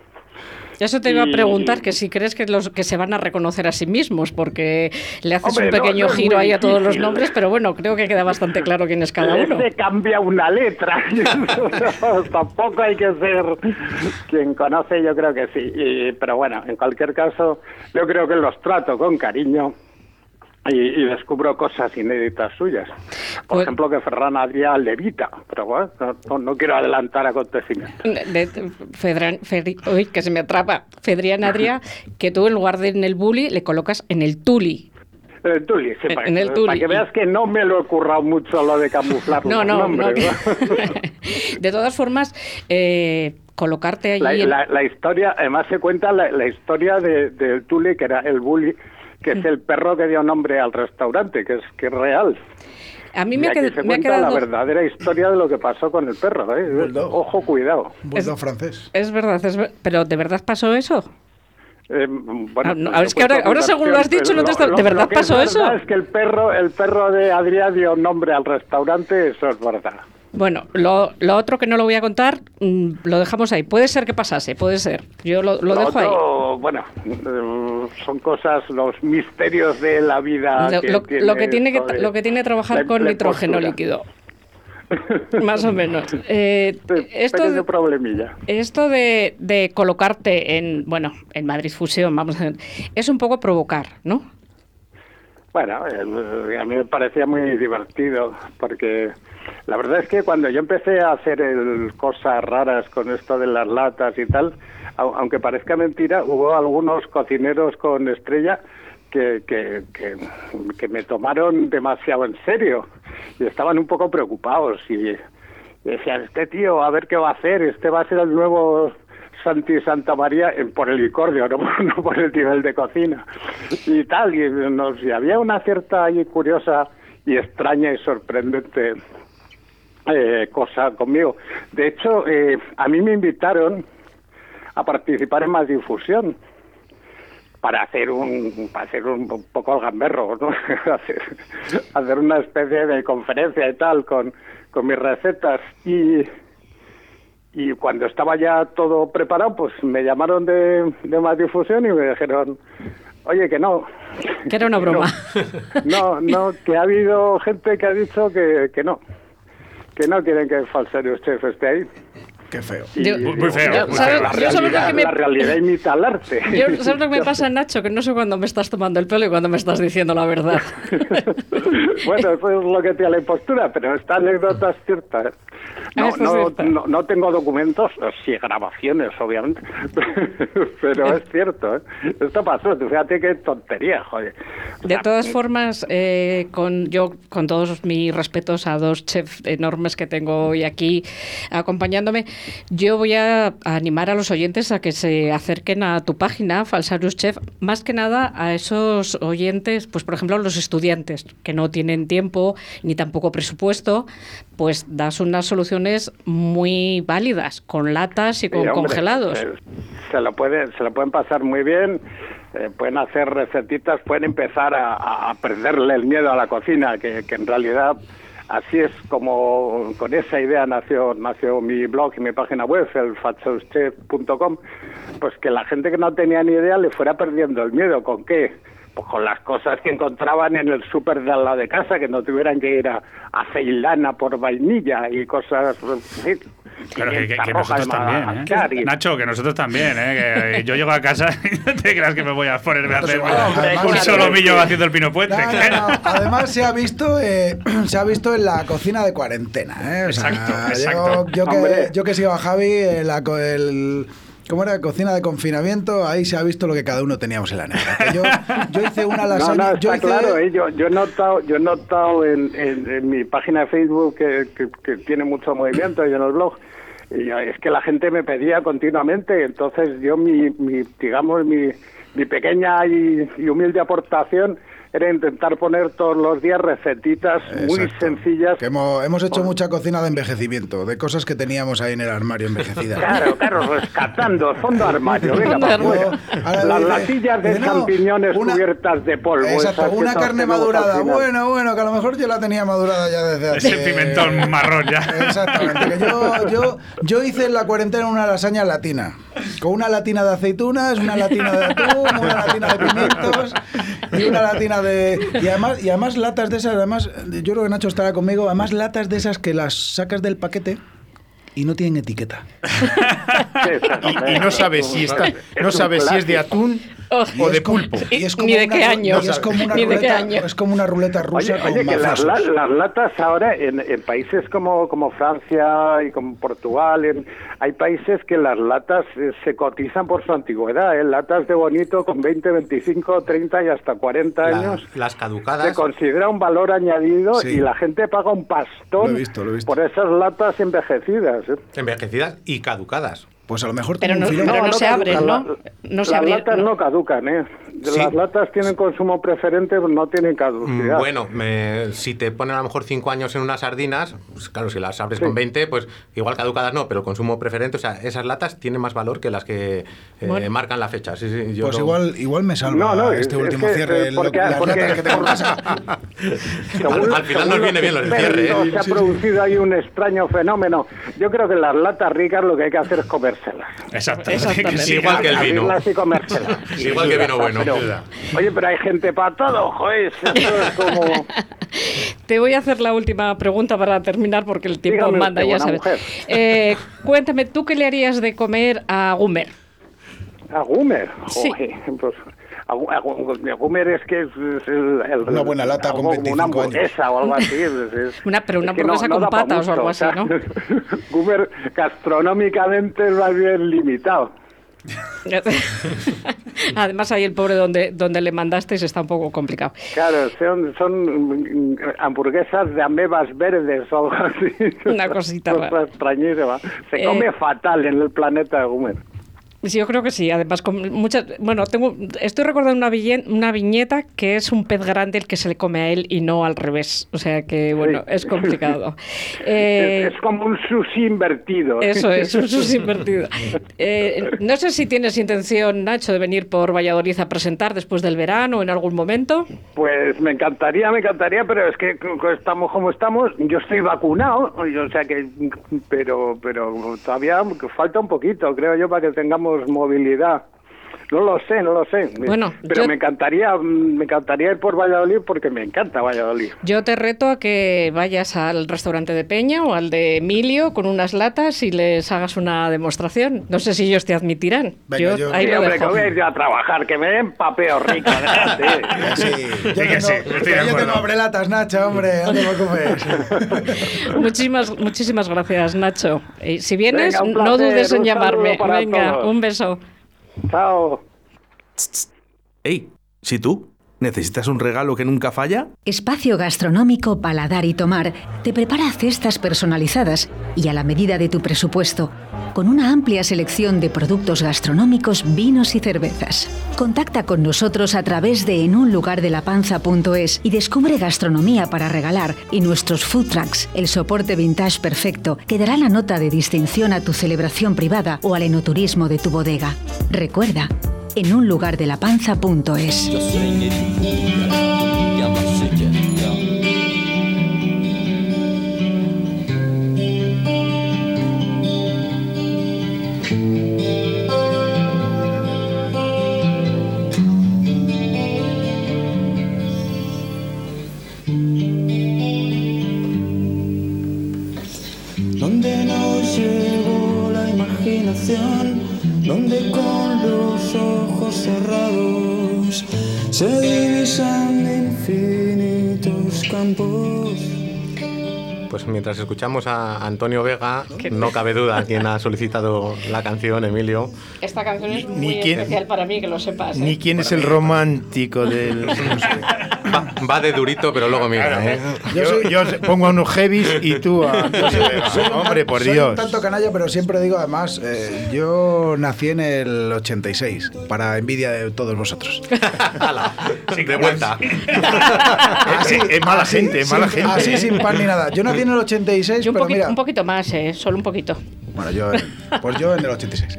Eso te iba a preguntar, que si crees que los que se van a reconocer a sí mismos, porque le haces un pequeño giro ahí a todos los nombres, pero bueno, creo que queda bastante claro quién es cada uno. Se cambia una letra. Tampoco hay que ser quien conoce, yo creo que sí. pero bueno, en cualquier caso, yo creo que los trato con cariño y, descubro cosas inéditas suyas. Por pues- ejemplo, que Ferran Adrià levita, pero bueno, no, quiero adelantar acontecimientos. Fedran, uy, que se me atrapa. Fedrián Adrià, que tú en lugar de en el bully le colocas en el tuli. En el tuli, sí, para, que veas que no me lo he currado mucho lo de camuflar no, no, no, De todas formas, eh, colocarte allí... La, historia, además se cuenta la, historia del de, Tuli, que era el bully, que es el perro que dio nombre al restaurante, que es, que es real. A mí me, ha, quedado, la verdadera historia de lo que pasó con el perro. ¿eh? Ojo, cuidado. Es, francés. Es verdad, pero ¿de verdad pasó eso? Eh, bueno, ah, es que ahora, según lo has dicho, no te ¿de verdad pasó eso? Es que el perro, el perro de Adrián dio nombre al restaurante, eso es verdad. Bueno, lo, lo, otro que no lo voy a contar, mm, lo dejamos ahí. Puede ser que pasase, puede ser. Yo lo, dejo ahí. Bueno, eh, son cosas, los misterios de la vida. Lo que, lo que tiene, que, lo que tiene trabajar con nitrógeno líquido. Más o menos. Eh, esto, de, problemilla. esto de, de, colocarte en, bueno, en Madrid Fusión, vamos a es un poco provocar, ¿no? Bueno, a mí me parecía muy divertido porque la verdad es que cuando yo empecé a hacer cosas raras con esto de las latas y tal, aunque parezca mentira, hubo algunos cocineros con estrella que, que, que, me tomaron demasiado en serio y estaban un poco preocupados y, decían, este tío, a ver qué va a hacer, este va a ser el nuevo Santi Santa María por el licordio, no, no, por el nivel de cocina y tal, y, nos, y había una cierta y curiosa y extraña y sorprendente eh, cosa conmigo. De hecho, eh, a mí me invitaron a participar en más difusión para hacer un para hacer un, poco el gamberro, ¿no? hacer, una especie de conferencia y tal con, con mis recetas y y cuando estaba ya todo preparado, pues me llamaron de, de más difusión y me dijeron, oye, que no. Que era una broma. No, no, que ha habido gente que ha dicho que, que no que no quieren que el falsario chef esté ahí. Qué feo. muy feo. la, realidad, imita al arte. ¿Sabes lo que me pasa, Nacho? Que no sé cuándo me estás tomando el pelo y cuándo me estás diciendo la verdad. bueno, eso es lo que tiene la impostura, pero esta anécdota es cierta. ¿eh? No, no, no, tengo documentos, sí grabaciones, obviamente, pero es cierto. ¿eh? Esto pasó, fíjate qué tontería, joder. de todas formas, eh, con yo con todos mis respetos a dos chefs enormes que tengo hoy aquí acompañándome, Yo voy a animar a los oyentes a que se acerquen a tu página, Falsarius Chef, más que nada a esos oyentes, pues por ejemplo los estudiantes que no tienen tiempo ni tampoco presupuesto, pues das unas soluciones muy válidas, con latas y con congelados. Eh, se, lo pueden, se lo pueden pasar muy bien. Eh, pueden hacer recetitas, pueden empezar a, perderle el miedo a la cocina, que, que en realidad así es como con esa idea nació nació mi blog y mi página web, el pues que la gente que no tenía ni idea le fuera perdiendo el miedo. ¿Con qué? Pues con las cosas que encontraban en el súper de al lado de casa, que no tuvieran que ir a, a Ceilana por vainilla y cosas... Claro, que, nosotros también, ¿eh? Nacho, que nosotros también, ¿eh? Que yo llego a casa y no te creas que me voy a ponerme a hacer un solo millo haciendo el pino puente. Además se ha visto eh, se ha visto en la cocina de cuarentena, ¿eh? exacto, exacto. Yo, que, yo que sigo a Javi, la, el ¿Cómo era? Cocina de confinamiento, ahí se ha visto lo que cada uno teníamos en la nevera. Yo, yo, hice una lasaña. No, está claro, ¿eh? yo, yo, he notado, yo he notado en, en, mi página de Facebook que, que, tiene mucho movimiento y en el blog. Y es que la gente me pedía continuamente, entonces yo mi, mi digamos, mi, mi pequeña y, y humilde aportación era intentar poner todos los días recetitas muy sencillas. Que hemos, hemos hecho mucha cocina de envejecimiento, de cosas que teníamos ahí en el armario envejecidas. Claro, claro, rescatando el fondo armario. Venga, Las latillas de champiñones cubiertas de polvo. Exacto, una carne madurada. Bueno, bueno, que a lo mejor yo la tenía madurada ya desde hace... Ese pimentón marrón ya. Exactamente. Que yo, yo, yo hice en la cuarentena una lasaña latina. Con una latina de aceitunas, una latina de atún, una latina de pimientos y una latina de. Y además, y además latas de esas, además, yo creo que Nacho estará conmigo, además latas de esas que las sacas del paquete y no tienen etiqueta. y, no sabes si está, no sabes si es de atún o de pulpo. Y es como Ni de qué año. es como una ruleta, es como una ruleta rusa. Oye, que las, latas ahora en, países como, como Francia y como Portugal, hay países que las latas eh, se cotizan por su antigüedad. ¿eh? Latas de bonito con 20, 25, 30 y hasta 40 años. Las caducadas. Se considera un valor añadido y la gente paga un pastón por esas latas envejecidas. ¿eh? Envejecidas y caducadas. Pues a lo mejor pero no, pero no, se abren, ¿no? no las latas no caducan, ¿eh? Las latas tienen consumo preferente, no tienen caducidad. Mm, bueno, si te ponen a lo mejor 5 años en unas sardinas, pues claro, si las abres con 20, pues igual caducadas no, pero consumo preferente, o sea, esas latas tienen más valor que las que eh, marcan la fecha. Sí, sí, pues igual, igual me salva este último cierre. Porque, las que tengo al, final nos viene bien lo del cierre. ¿eh? Se ha producido ahí un extraño fenómeno. Yo creo que las latas ricas lo que hay que hacer es comérselas. Exacto. igual que el vino. igual que vino bueno. Oye, pero hay gente para todo, joder. Te voy a hacer la última pregunta para terminar porque el tiempo manda, ya sabes. Eh, cuéntame, ¿tú qué le harías de comer a Gumer? ¿A Gumer? Joder, pues a, Gumer es que es, el, una buena lata con 25 una hamburguesa o algo así. una, pero una hamburguesa con patas o algo así, ¿no? Gumer gastronómicamente es más bien limitado. Además, ahí el pobre donde, donde le mandasteis está un poco complicado. Claro, son, son hamburguesas de amebas verdes o algo así. Una cosita rara. Se come eh, fatal en el planeta de Gumer. Sí, yo creo que sí. Además, con muchas. Bueno, tengo, estoy recordando una, una viñeta que es un pez grande el que se le come a él y no al revés. O sea que, bueno, es complicado. Eh, es, como un sushi invertido. Eso es, un sushi invertido. Eh, no sé si tienes intención, Nacho, de venir por Valladolid a presentar después del verano o en algún momento. Pues me encantaría, me encantaría, pero es que estamos como estamos. Yo estoy vacunado, o sea que. Pero, pero todavía falta un poquito, creo yo, para que tengamos movilidad. No lo sé, no lo sé. Bueno, pero me encantaría, me encantaría ir por Valladolid porque me encanta Valladolid. Yo te reto a que vayas al restaurante de Peña o al de Emilio con unas latas y les hagas una demostración. No sé si ellos te admitirán. yo, ahí lo que voy a ir a trabajar, que me den papeo rico. sí, yo, tengo, yo abre latas, Nacho, hombre, muchísimas, muchísimas gracias, Nacho. Y si vienes, no dudes en llamarme. Venga, un beso. Chao. Ey, ¿sí tú? ¿Necesitas un regalo que nunca falla? Espacio Gastronómico Paladar y Tomar te prepara cestas personalizadas y a la medida de tu presupuesto, con una amplia selección de productos gastronómicos, vinos y cervezas. Contacta con nosotros a través de enunlugardelapanza.es y descubre gastronomía para regalar y nuestros food trucks, el soporte vintage perfecto que dará la nota de distinción a tu celebración privada o al enoturismo de tu bodega. Recuerda, en donde con los ojos cerrados se divisan infinitos campos. Pues mientras escuchamos a Antonio Vega, no cabe duda quién ha solicitado la canción, Emilio. Esta canción es muy especial para mí, que lo sepas. Ni ¿eh? quién es el romántico del... Va, de durito, pero luego mira. ¿eh? Yo, pongo a unos heavies y tú a... hombre, por Dios. tanto canalla, pero siempre digo, además, eh, yo nací en el 86, para envidia de todos vosotros. de vuelta. Así, es mala gente, es mala gente. Así sin pan ni nada. Yo nací en el 86, un, pero mira... un poquito más, ¿eh? Solo un poquito. Bueno, yo, pues yo en el 86.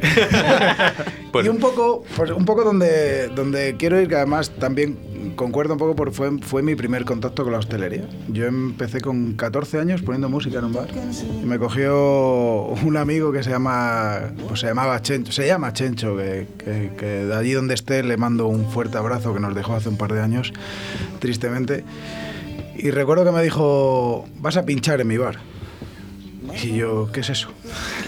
y un poco, pues un poco donde, donde quiero ir, que además también concuerdo un poco porque fue, fue mi primer contacto con la hostelería. Yo empecé con 14 años poniendo música en un bar y me cogió un amigo que se llama, pues se llamaba Chencho, se llama Chencho, que, que, que de allí donde esté le mando un fuerte abrazo que nos dejó hace un par de años, tristemente. Y recuerdo que me dijo, vas a pinchar en mi bar. Y yo, ¿qué es eso?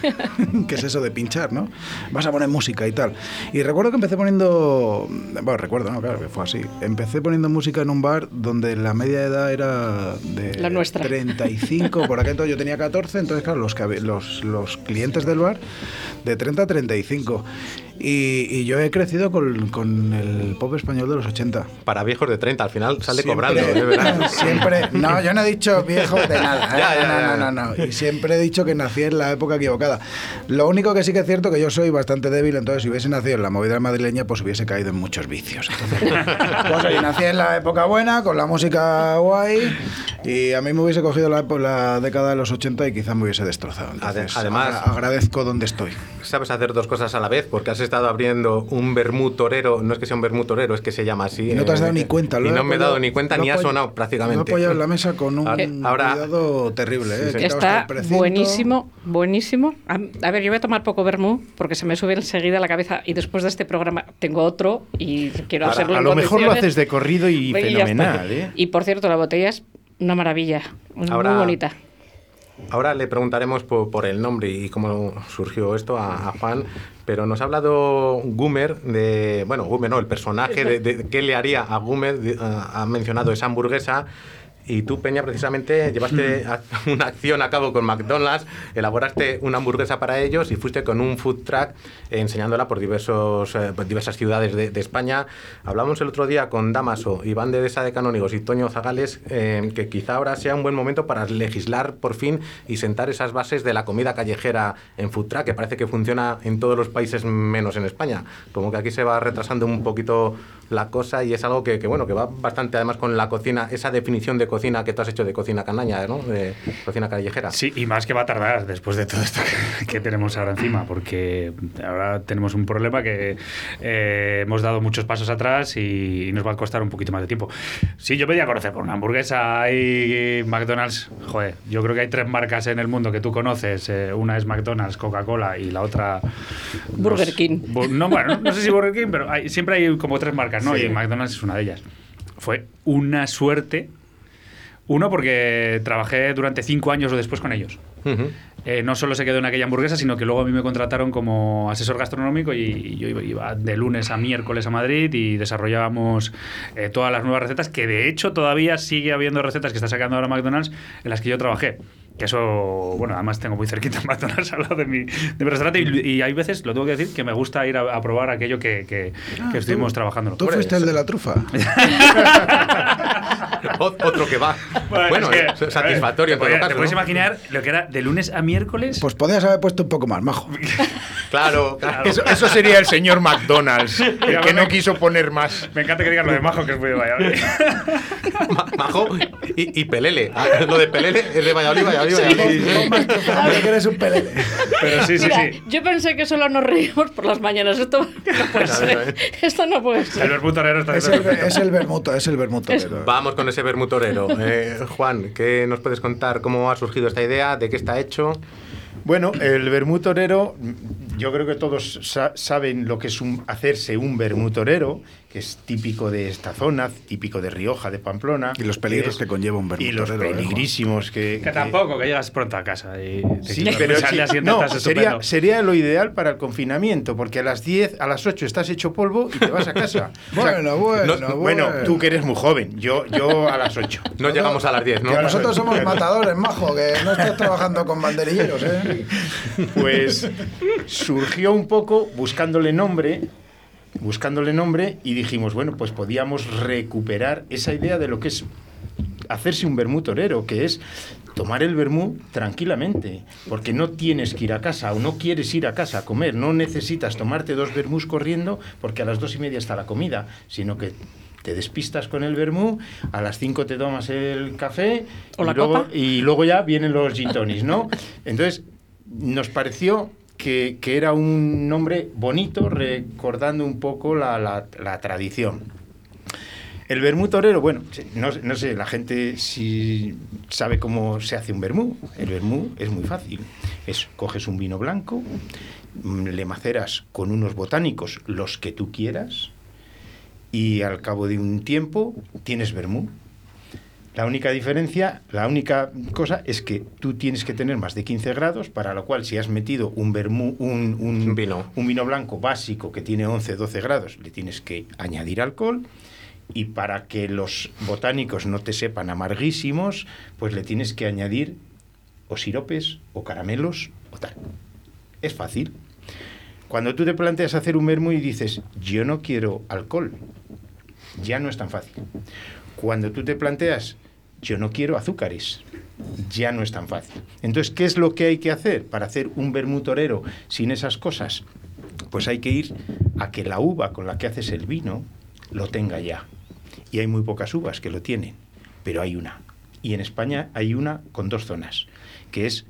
¿Qué es eso de pinchar, no? Vas a poner música y tal. Y recuerdo que empecé poniendo. Bueno, recuerdo, ¿no? Claro, que fue así. Empecé poniendo música en un bar donde la media edad era de. La nuestra. 35. Por aquel entonces yo tenía 14, entonces, claro, los, los, los clientes del bar de 30 a 35. Y, y, yo he crecido con, con, el pop español de los 80. Para viejos de 30, al final sale siempre, cobrando, de verdad. Siempre, no, yo no he dicho viejo de nada. ¿eh? ya, ya, ya. No, no, no, Y siempre he dicho que nací en la época equivocada. Lo único que sí que es cierto que yo soy bastante débil, entonces si hubiese nacido en la movida madrileña, pues hubiese caído en muchos vicios. Entonces, pues oye, nací en la época buena, con la música guay, y a mí me hubiese cogido la, la década de los 80 y quizás me hubiese destrozado. Entonces, Además, agradezco donde estoy. Sabes hacer dos cosas a la vez, porque has estado abriendo un vermú torero, no es que sea un vermú torero, es que se llama así. Y no te has dado eh, ni cuenta. Y no me he dado ni cuenta, ni ha sonado prácticamente. Lo he apoyado en la mesa con un ahora, cuidado terrible. ¿eh? Sí, sí. Está buenísimo, buenísimo. A, a, ver, yo voy a tomar poco vermú porque se me sube enseguida a la cabeza y después de este programa tengo otro y quiero ahora, hacerlo A en lo mejor lo haces de corrido y, y fenomenal. ¿eh? Y por cierto, la botella es una maravilla, ahora, muy bonita. Ahora le preguntaremos por, por, el nombre y cómo surgió esto a, a, Juan, pero nos ha hablado Gumer de, bueno, Gumer no, el personaje de, de, de qué le haría a Gumer, de, ha mencionado esa hamburguesa. Y tú, Peña, precisamente llevaste una acción a cabo con McDonald's, elaboraste una hamburguesa para ellos y fuiste con un food truck enseñándola por diversos, eh, diversas ciudades de, de, España. Hablamos el otro día con Damaso, Iván de Desa de Canónigos y Toño Zagales, eh, que quizá ahora sea un buen momento para legislar por fin y sentar esas bases de la comida callejera en food truck, que parece que funciona en todos los países menos en España. Como que aquí se va retrasando un poquito la cosa y es algo que, que bueno, que va bastante además con la cocina, esa definición de cocina que tú has hecho de cocina canaña, ¿no? De cocina callejera. Sí, y más que va a tardar después de todo esto que, que tenemos ahora encima, porque ahora tenemos un problema que eh, hemos dado muchos pasos atrás y, y, nos va a costar un poquito más de tiempo. Sí, yo pedí a conocer por una hamburguesa y McDonald's, joder, yo creo que hay tres marcas en el mundo que tú conoces, eh, una es McDonald's, Coca-Cola y la otra... Burger King. No, bueno, no sé si Burger King, pero hay, siempre hay como tres marcas, ¿no? Sí. Y McDonald's es una de ellas. Fue una suerte uno, porque trabajé durante cinco años o después con ellos. Uh -huh. eh, no solo se quedó en aquella hamburguesa, sino que luego a mí me contrataron como asesor gastronómico y, y yo iba, iba, de lunes a miércoles a Madrid y desarrollábamos eh, todas las nuevas recetas, que de hecho todavía sigue habiendo recetas que está sacando ahora McDonald's en las que yo trabajé. Que eso, bueno, además tengo muy cerquita McDonald's al lado de mi, de mi restaurante y, hay veces, lo tengo que decir, que me gusta ir a, probar aquello que, que, ah, estuvimos trabajando. ¿Tú fuiste el de la trufa? Otro que va. Bueno, es satisfactorio. Te, te puedes imaginar lo que era de lunes a miércoles. Pues podías haber puesto un poco más, majo. claro, claro. Eso, sería el señor McDonald's, el que no quiso poner más. Me encanta que digas lo de majo, que es muy de Valladolid. majo y, Pelele. Ah, lo de Pelele es de Valladolid, Valladolid, Valladolid. que eres un Pelele. Pero sí, sí, sí. Yo pensé que solo nos reímos por las mañanas. Esto no puede ser. Esto no puede ser. El vermutorero está es el, es el vermuto, es el vermutorero. Vamos con ese vermutorero. Eh, Juan, ¿qué nos puedes contar? ¿Cómo ha surgido esta idea? ¿De qué está hecho? Bueno, el vermutorero, yo creo que todos saben lo que es un, hacerse un vermutorero que es típico de esta zona, típico de Rioja, de Pamplona. Y los peligros que, conlleva un Y los peligrísimos que, que, tampoco, que llegas pronto a casa y sí, pero no, sería, sería lo ideal para el confinamiento, porque a las 10, a las 8 estás hecho polvo y te vas a casa. bueno, bueno, bueno, tú que eres muy joven, yo, yo a las 8. No, llegamos a las 10, ¿no? nosotros somos matadores, majo, que no estás trabajando con banderilleros, ¿eh? Pues surgió un poco buscándole nombre buscándole nombre y dijimos, bueno, pues podíamos recuperar esa idea de lo que es hacerse un vermú torero, que es tomar el vermú tranquilamente, porque no tienes que ir a casa o no quieres ir a casa a comer, no necesitas tomarte dos vermús corriendo porque a las dos y media está la comida, sino que te despistas con el vermú, a las cinco te tomas el café ¿O y, la luego, copa? y luego ya vienen los gin ¿no? Entonces, nos pareció que, era un nombre bonito, recordando un poco la, tradición. El vermú torero, bueno, no, sé, la gente si sabe cómo se hace un vermú. El vermú es muy fácil. Es, coges un vino blanco, mm, le maceras con unos botánicos los que tú quieras y al cabo de un tiempo tienes vermú. La única diferencia, la única cosa es que tú tienes que tener más de 15 grados, para lo cual si has metido un, un, vino. un vino blanco básico que tiene 11-12 grados, le tienes que añadir alcohol y para que los botánicos no te sepan amarguísimos, pues le tienes que añadir o siropes o caramelos o tal. Es fácil. Cuando tú te planteas hacer un vermú y dices, yo no quiero alcohol, ya no es tan fácil. Cuando tú te planteas, yo no quiero azúcares. Ya no es tan fácil. Entonces, ¿qué es lo que hay que hacer para hacer un vermutorero sin esas cosas? Pues hay que ir a que la uva con la que haces el vino lo tenga ya. Y hay muy pocas uvas que lo tienen, pero hay una. Y en España hay una con dos zonas, que es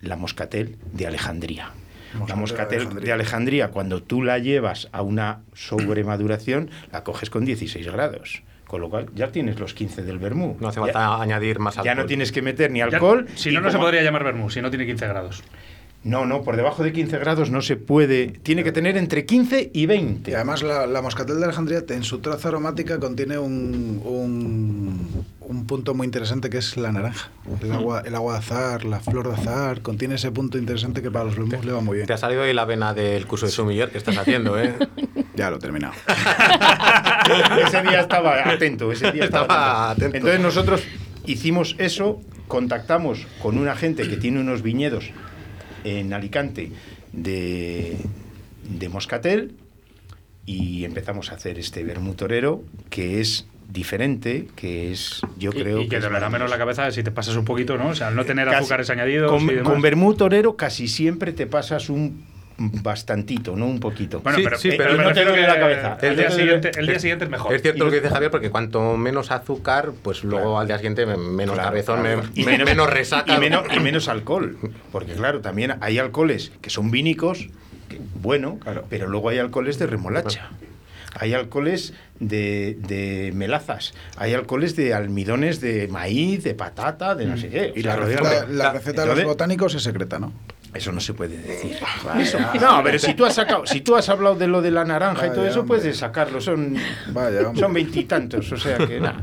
la moscatel de Alejandría. la moscatel de Alejandría, cuando tú la llevas a una sobremaduración, la coges con 16 grados. Con lo cual ya tienes los 15 del vermú. No hace falta añadir más alcohol. Ya no tienes que meter ni alcohol. si no, no se podría llamar vermú, si no tiene 15 grados. No, no, por debajo de 15 grados no se puede. Tiene que tener entre 15 y 20. Y además la, moscatel de Alejandría en su traza aromática contiene un, un, punto muy interesante que es la naranja. El agua, el agua de azar, la flor de azar, contiene ese punto interesante que para los vermús le va muy bien. Te ha salido ahí la vena del curso de sumiller que estás haciendo, ¿eh? ya lo he terminado. ese día estaba atento, ese día estaba, atento. Entonces nosotros hicimos eso, contactamos con una gente que tiene unos viñedos en Alicante de, de Moscatel y empezamos a hacer este vermutorero que es diferente, que es, yo creo y que, te dolerá menos la cabeza si te pasas un poquito, ¿no? O sea, al no tener azúcares añadidos. Con, con vermutorero casi siempre te pasas un bastantito, no un poquito. Bueno, pero, sí, pero, no te duele la cabeza. El, día, siguiente, el día siguiente es mejor. Es cierto lo que dice Javier, porque cuanto menos azúcar, pues luego al día siguiente menos cabezón, y menos, resaca. Y menos, y menos alcohol. Porque claro, también hay alcoholes que son vínicos, bueno, claro. pero luego hay alcoholes de remolacha. Hay alcoholes de, de, melazas, hay alcoholes de almidones de maíz, de patata, de no sé qué. Y la, receta, la, receta de los botánicos es secreta, ¿no? Eso no se puede decir. No, pero si tú has sacado, si tú has hablado de lo de la naranja y todo eso, puedes sacarlo. Son son veintitantos, o sea que nada.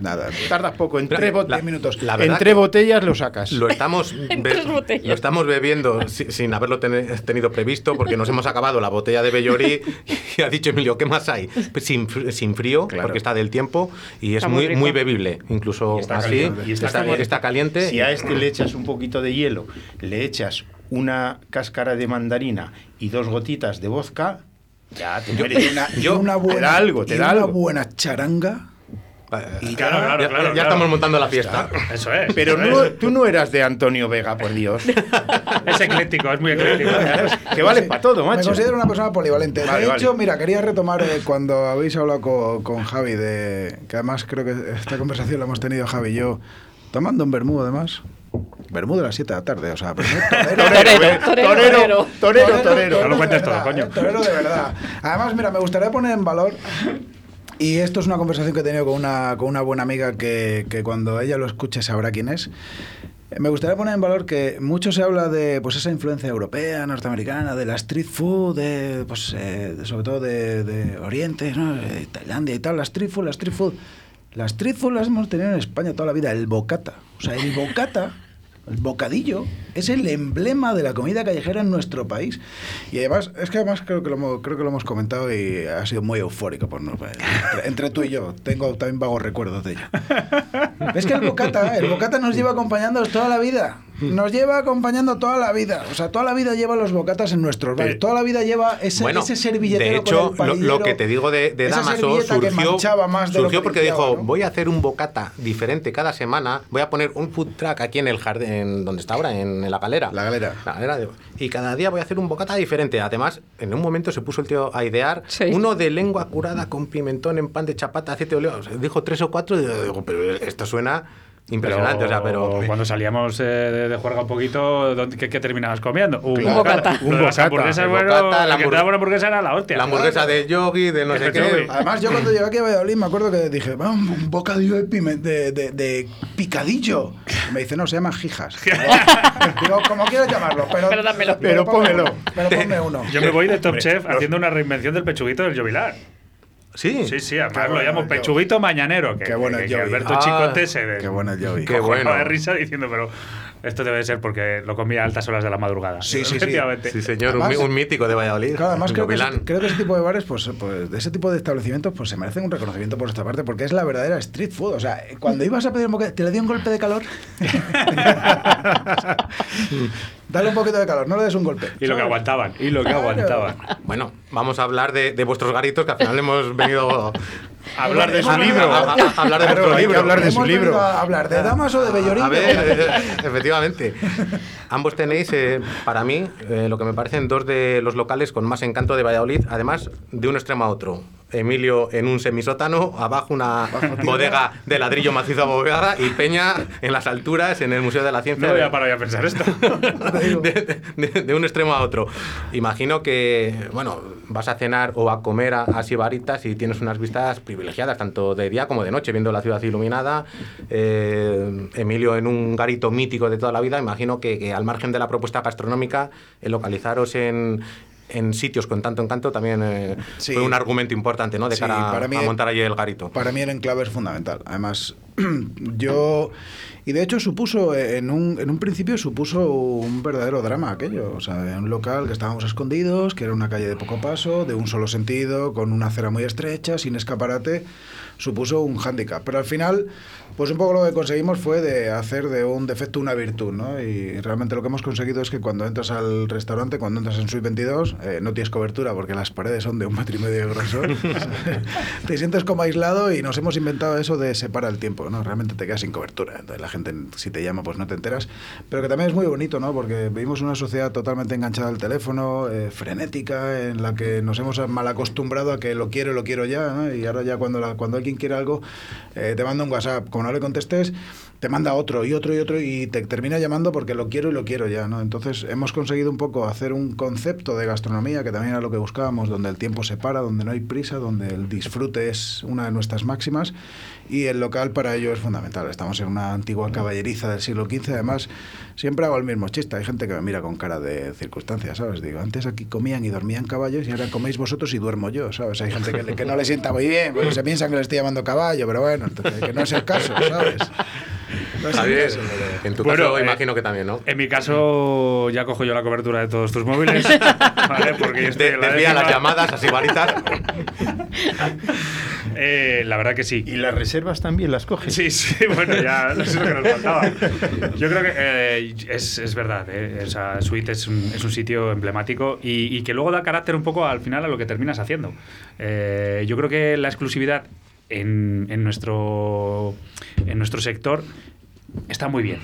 Nada. Tardas poco, en tres minutos. entre botellas lo sacas. Lo estamos, lo estamos bebiendo sin, haberlo tenido previsto porque nos hemos acabado la botella de Bellori y ha dicho Emilio, ¿qué más hay? Pues sin, sin frío, porque está del tiempo y es muy, muy, bebible. Incluso así, y está, está, caliente. Si a este le echas un poquito de hielo, le echas una cáscara de mandarina y dos gotitas de vodka, ya te mueres. una buena, algo, te da una buena charanga. Y claro, claro, claro, ya, estamos montando la fiesta. Eso es. Pero tú no eras de Antonio Vega, por Dios. es ecléctico, es muy ecléctico. que vale para todo, macho. Me considero una persona polivalente. de hecho, mira, quería retomar eh, cuando habéis hablado con, con, Javi, de que además creo que esta conversación la hemos tenido Javi y yo, tomando un vermú además. Bermuda a las 7 de la tarde, o sea, torero, torero, torero, torero, torero, No lo cuentes todo, coño. Torero de verdad. Además, mira, me gustaría poner en valor y esto es una conversación que he tenido con una, con una buena amiga que, que, cuando ella lo escuche sabrá quién es. Me gustaría poner en valor que mucho se habla de pues esa influencia europea, norteamericana, de la street food, de, pues, eh, sobre todo de, de Oriente, ¿no? de Tailandia y tal, la street food, la street food. Las hemos tenido en España toda la vida, el bocata. O sea, el bocata el bocadillo es el emblema de la comida callejera en nuestro país. Y además, es que además creo que lo creo que lo hemos comentado y ha sido muy eufórico por nosotros. Entre, tú y yo, tengo también vagos recuerdos de ello. Es que el bocata, el bocata nos lleva acompañando toda la vida. Nos lleva acompañando toda la vida. O sea, toda la vida lleva los bocatas en nuestros bares. Toda la vida lleva ese, ese servilletero. De hecho, lo, que te digo de, de Damaso surgió, más surgió porque dijo: Voy a hacer un bocata diferente cada semana. Voy a poner un food truck aquí en el jardín, donde está ahora, en, la galera. La galera. La galera y cada día voy a hacer un bocata diferente. Además, en un momento se puso el tío a idear uno de lengua curada con pimentón en pan de chapata, aceite de oliva. Dijo tres o cuatro y digo, pero esto suena Impresionante, o sea, pero... Cuando salíamos eh, de, juerga un poquito, ¿qué, qué terminabas comiendo? Un bocata. Un bocata. hamburguesas, bueno, bocata, la, hamburguesa, la hamburguesa era la hostia. La hamburguesa de yogi, de no sé qué. Además, yo cuando llegué aquí a Valladolid me acuerdo que dije, vamos, un bocadillo de, de, de, picadillo. me dice, no, se llama jijas. Digo, como quieras llamarlo, pero, pero, dámelo. pero, pónmelo. Pero ponme uno. Yo me voy de Top Chef haciendo una reinvención del pechuguito del Jovilar. Sí. Sí, sí, además lo llamo pechuguito mañanero. Que, qué bueno que, Alberto ah, Chicote se Qué bueno el Qué bueno. de risa diciendo, pero esto debe ser porque lo comía a altas horas de la madrugada. Sí, sí, sí. Sí, señor, un, mítico de Valladolid. Claro, además creo que, creo que, ese tipo de bares, pues, pues, de ese tipo de establecimientos, pues se merecen un reconocimiento por nuestra parte, porque es la verdadera street food. O sea, cuando ibas a pedir un bocadillo, te le dio un golpe de calor. Dale un poquito de calor, no le des un golpe. Y lo que aguantaban, y lo que aguantaban. Bueno, vamos a hablar de, de vuestros garitos, que al final hemos venido hablar de su libro. hablar de su libro. hablar de su libro. hablar de damas o de Bellorín. A ver, efectivamente. Ambos tenéis, eh, para mí, eh, lo que me parecen dos de los locales con más encanto de Valladolid, además de un extremo a otro. Emilio en un semisótano, abajo una bodega de ladrillo macizo abovedada y Peña en las alturas en el Museo de la Ciencia. No voy a parar a pensar esto. de, un extremo a otro. Imagino que, bueno, vas a cenar o a comer a, a Sibaritas y tienes unas vistas privilegiadas, tanto de día como de noche, viendo la ciudad iluminada. Eh, Emilio en un garito mítico de toda la vida. Imagino que, al margen de la propuesta gastronómica, el localizaros en, en sitios con tanto encanto también eh, fue un argumento importante ¿no? de cara a montar allí el garito. Para mí el enclave es fundamental. Además, yo... Y de hecho supuso, en un, en un principio supuso un verdadero drama aquello. O sea, un local que estábamos escondidos, que era una calle de poco paso, de un solo sentido, con una acera muy estrecha, sin escaparate, supuso un hándicap. Pero al final pues un poco lo que conseguimos fue de hacer de un defecto una virtud, ¿no? Y realmente lo que hemos conseguido es que cuando entras al restaurante, cuando entras en Suite 22, eh, no tienes cobertura porque las paredes son de un metro y medio de grosor. te sientes como aislado y nos hemos inventado eso de separa el tiempo, ¿no? Realmente te quedas sin cobertura. Entonces la gente, si te llama, pues no te enteras. Pero que también es muy bonito, ¿no? Porque vivimos una sociedad totalmente enganchada al teléfono, eh, frenética, en la que nos hemos mal acostumbrado a que lo quiero, lo quiero ya, ¿no? Y ahora ya cuando, cuando alguien quiere algo, eh, te manda un WhatsApp. Como no le contestes, te manda otro y otro y otro y te termina llamando porque lo quiero y lo quiero ya, ¿no? Entonces hemos conseguido un poco hacer un concepto de gastronomía que también era lo que buscábamos, donde el tiempo se para, donde no hay prisa, donde el disfrute es una de nuestras máximas y el local para ello es fundamental. Estamos en una antigua caballeriza del siglo XV. Además, siempre hago el mismo chiste. Hay gente que me mira con cara de circunstancia, ¿sabes? Digo, antes aquí comían y dormían caballos y ahora coméis vosotros y duermo yo, ¿sabes? Hay gente que, que no le sienta muy bien, porque se piensan que le estoy llamando caballo, pero bueno, que no es el caso, ¿sabes? Javier, en tu caso eh, imagino que también, ¿no? En mi caso ya cojo yo la cobertura de todos tus móviles. ¿vale? Porque estoy Desvía las llamadas así baritas. Eh, la verdad que sí. ¿Y las reservas también las coges? Sí, sí, bueno, ya no sé lo que nos faltaba. Yo creo que eh, es, es, verdad, eh, esa suite es un, es un sitio emblemático y, y, que luego da carácter un poco al final a lo que terminas haciendo. Eh, yo creo que la exclusividad en, en, nuestro, en nuestro sector está muy bien.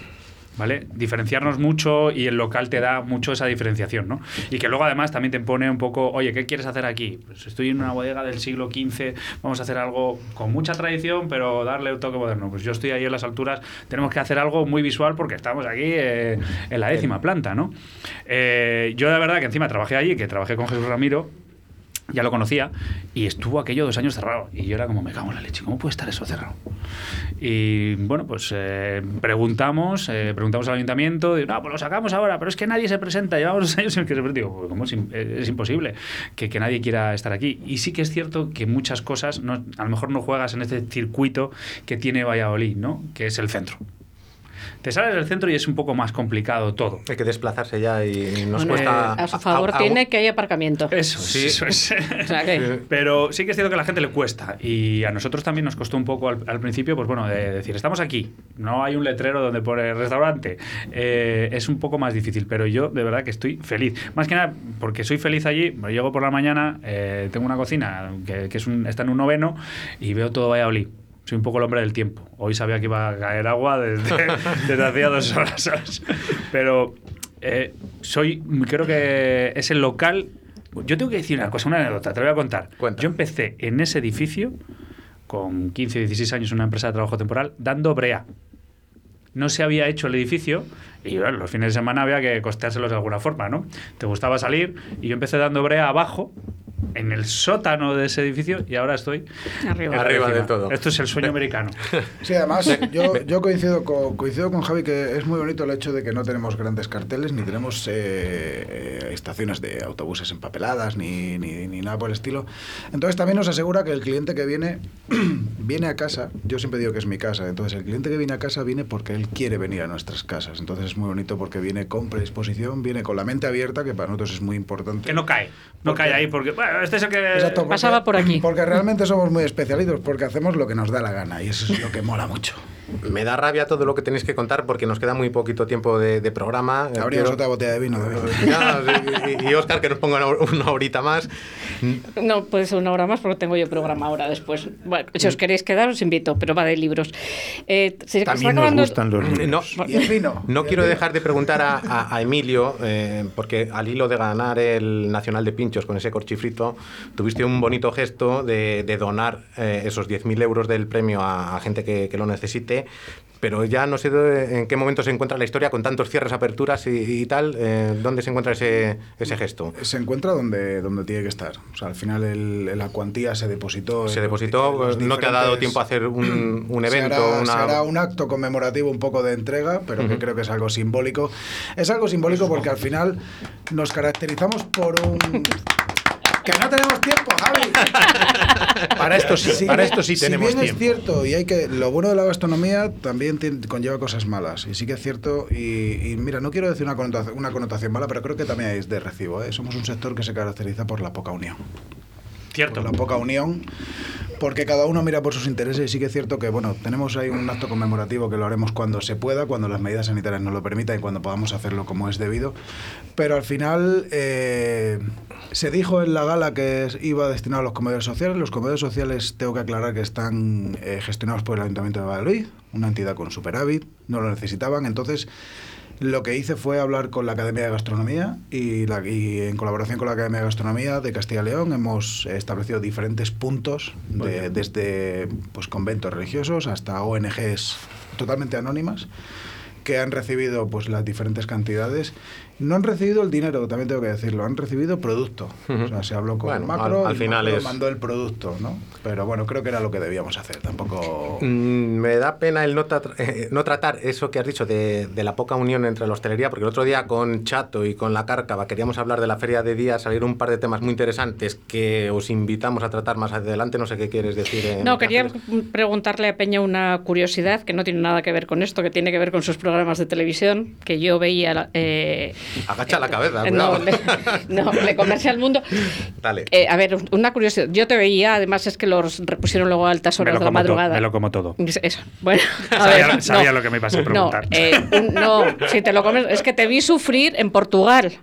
¿Vale? Diferenciarnos mucho y el local te da mucho esa diferenciación, ¿no? Y que luego además también te pone un poco, oye, ¿qué quieres hacer aquí? Pues estoy en una bodega del siglo XV, vamos a hacer algo con mucha tradición, pero darle un toque moderno. Pues yo estoy ahí en las alturas, tenemos que hacer algo muy visual porque estamos aquí eh, en la décima planta, ¿no? Eh, yo de verdad que encima trabajé allí, que trabajé con Jesús Ramiro, ya lo conocía, y estuvo aquello dos años cerrado. Y yo era como, me cago en la leche, ¿cómo puede estar eso cerrado? Y bueno, pues eh, preguntamos, eh, preguntamos al ayuntamiento, y, no, pues lo sacamos ahora, pero es que nadie se presenta, llevamos dos años en que se presenta. Digo, pues, ¿cómo es, es imposible que, que, nadie quiera estar aquí? Y sí que es cierto que muchas cosas, no, a lo mejor no juegas en este circuito que tiene Valladolid, ¿no? Que es el centro te sales del centro y es un poco más complicado todo. Hay que desplazarse ya y nos bueno, cuesta... Eh, a su favor a, a, tiene que hay aparcamiento. Eso, sí. eso es. o sea, que... Pero sí que es cierto que a la gente le cuesta y a nosotros también nos costó un poco al, al principio, pues bueno, de decir, estamos aquí, no hay un letrero donde pone restaurante. Eh, es un poco más difícil, pero yo de verdad que estoy feliz. Más que nada porque soy feliz allí, llego por la mañana, eh, tengo una cocina que, que es un, está en un noveno y veo todo Valladolid soy un poco el hombre del tiempo. Hoy sabía que iba a caer agua desde, desde hacía dos horas, ¿sabes? Pero eh, soy, creo que es el local. Yo tengo que decir una cosa, una anécdota, te voy a contar. Cuenta. Yo empecé en ese edificio, con 15 o 16 años, en una empresa de trabajo temporal, dando brea. No se había hecho el edificio y bueno, los fines de semana había que costeárselos de alguna forma, ¿no? Te gustaba salir y yo empecé dando brea abajo en el sótano de ese edificio y ahora estoy arriba, arriba del todo. Esto es el sueño americano. Sí, además, yo, yo coincido, con, coincido con Javi que es muy bonito el hecho de que no tenemos grandes carteles, ni tenemos eh, estaciones de autobuses empapeladas, ni, ni, ni, nada por el estilo. Entonces también nos asegura que el cliente que viene, viene a casa, yo siempre digo que es mi casa, entonces el cliente que viene a casa viene porque él quiere venir a nuestras casas. Entonces es muy bonito porque viene con predisposición, viene con la mente abierta, que para nosotros es muy importante. Que no cae, no porque, cae ahí, porque bueno, este es el que Exacto, porque, pasaba por aquí. Porque realmente somos muy especialitos, porque hacemos lo que nos da la gana y eso es lo que mola mucho. Me da rabia todo lo que tenéis que contar porque nos queda muy poquito tiempo de, de programa. Habríamos otra botella de vino. De y, y, Oscar, que nos ponga una, una, horita más. No, puede ser una hora más porque tengo yo programa ahora después. Bueno, si os queréis quedar, os invito, pero va de libros. Eh, se También nos gustan los libros. No, y el vino. no quiero dejar de preguntar a, a, a Emilio, eh, porque al hilo de ganar el Nacional de Pinchos con ese corchifrito, tuviste un bonito gesto de, de donar eh, esos 10.000 euros del premio a, a gente que, que lo necesite pero ya no sé en qué momento se encuentra la historia con tantos cierres, aperturas y, y tal. Eh, ¿Dónde se encuentra ese, ese, gesto? Se encuentra donde, donde tiene que estar. O sea, al final el, la cuantía se depositó. Se depositó, no te ha dado tiempo a hacer un, un evento. Se hará, una... se hará, un acto conmemorativo, un poco de entrega, pero uh -huh. que creo que es algo simbólico. Es algo simbólico porque al final nos caracterizamos por un que no tenemos tiempo, Javi. para esto sí, sí para esto sí si tenemos bien tiempo. es cierto, y hay que lo bueno de la gastronomía también tiene, conlleva cosas malas. Y sí que es cierto, y, y mira, no quiero decir una connotación, una connotación, mala, pero creo que también es de recibo. ¿eh? Somos un sector que se caracteriza por la poca unión. Cierto. Por la poca unión, porque cada uno mira por sus intereses y sí que es cierto que, bueno, tenemos ahí un acto conmemorativo que lo haremos cuando se pueda, cuando las medidas sanitarias nos lo permitan y cuando podamos hacerlo como es debido, pero al final eh, se dijo en la gala que iba destinado a los comedores sociales, los comedores sociales tengo que aclarar que están eh, gestionados por el Ayuntamiento de Valladolid, una entidad con superávit, no lo necesitaban, entonces lo que hice fue hablar con la Academia de Gastronomía y, la, y, en colaboración con la Academia de Gastronomía de Castilla y León hemos establecido diferentes puntos, de, desde pues, conventos religiosos hasta ONGs totalmente anónimas que han recibido pues las diferentes cantidades No han recibido el dinero, también tengo que decirlo, han recibido producto. O sea, se habló con Macro, al, final es... mandó el producto, ¿no? Pero bueno, creo que era lo que debíamos hacer, tampoco... Mm, me da pena el no, eh, no tratar eso que has dicho de, la poca unión entre la hostelería, porque el otro día con Chato y con la Cárcava queríamos hablar de la feria de días, salir un par de temas muy interesantes que os invitamos a tratar más adelante, no sé qué quieres decir. no, quería preguntarle a Peña una curiosidad que no tiene nada que ver con esto, que tiene que ver con sus programas de televisión, que yo veía... Eh, Agacha la cabeza. No le, no, le comerse al mundo. Dale. Eh, a ver, una curiosidad. Yo te veía, además es que los repusieron luego a altas horas de la madrugada. me lo como todo. Eso. Bueno, sabía, lo que me ibas a preguntar. Eh, no, si te lo comes, es que te vi sufrir en Portugal.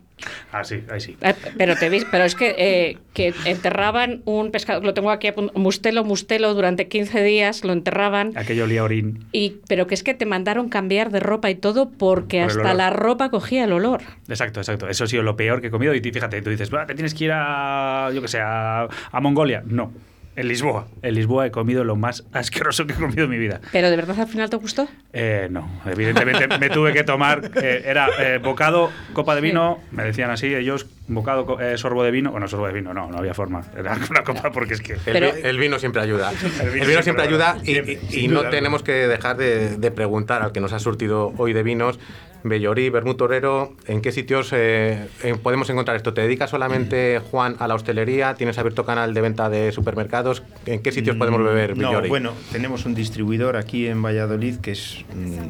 Ah, sí, ahí sí. Eh, pero te vi, pero es que, eh, que enterraban un pescado, lo tengo aquí, mustelo, mustelo, durante 15 días lo enterraban. Aquello olía orín. Y, pero que es que te mandaron cambiar de ropa y todo porque hasta la ropa cogía el olor. Exacto, exacto. Eso ha sido lo peor que he comido. Y fíjate, tú dices, te tienes que ir a, yo que sé, a Mongolia. No en Lisboa. En Lisboa he comido lo más asqueroso que he comido en mi vida. ¿Pero de verdad al final te gustó? Eh, no, evidentemente me tuve que tomar, eh, era eh, bocado, copa de vino, me decían así ellos, bocado, sorbo de vino, bueno, sorbo de vino, no, no había forma, era una copa porque es que... El, vino siempre ayuda. El vino, siempre, ayuda y, no tenemos que dejar de, de preguntar al que nos ha surtido hoy de vinos Bellorí, Bermú Torero, ¿en qué sitios eh, podemos encontrar esto? ¿Te dedicas solamente, Juan, a la hostelería? ¿Tienes abierto canal de venta de supermercados? ¿En qué sitios podemos beber Bellorí? No, bueno, tenemos un distribuidor aquí en Valladolid que es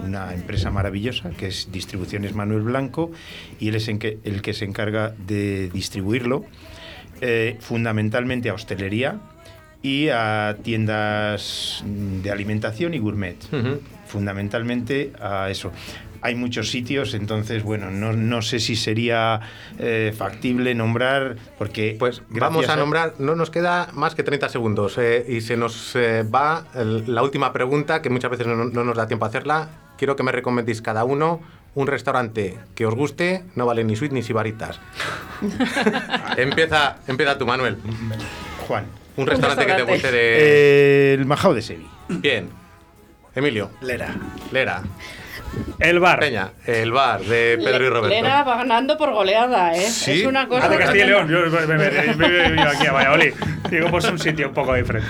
una empresa maravillosa, que es Distribuciones Manuel Blanco, y él es el que se encarga de distribuirlo, eh, fundamentalmente a hostelería y a tiendas de alimentación y gourmet. Fundamentalmente a eso hay muchos sitios, entonces, bueno, no, no sé si sería eh, factible nombrar, porque... Pues vamos a, nombrar, no nos queda más que 30 segundos eh, y se nos eh, va la última pregunta, que muchas veces no, nos da tiempo a hacerla. Quiero que me recomendéis cada uno un restaurante que os guste, no vale ni suite ni sibaritas. empieza, empieza tú, Manuel. Juan. Un restaurante, que te guste de... el Majao de Sevi. Bien. Emilio. Lera. Lera. El bar. Peña, el bar de Pedro y Roberto. Lera va ganando por goleada, ¿eh? ¿Sí? Es una cosa. Ah, Castilla y León. Yo me, aquí a Valladolid. Digo, pues un sitio un poco diferente.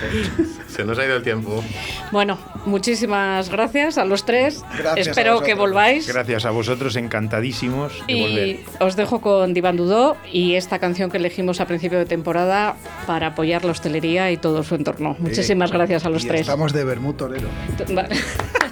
Se nos ha ido el tiempo. Bueno, muchísimas gracias a los tres. Gracias Espero que volváis. Gracias a vosotros, encantadísimos de y volver. Os dejo con Divan Dudó y esta canción que elegimos a principio de temporada para apoyar la hostelería y todo su entorno. Muchísimas gracias a los tres. Estamos de Bermú Torero. Vale.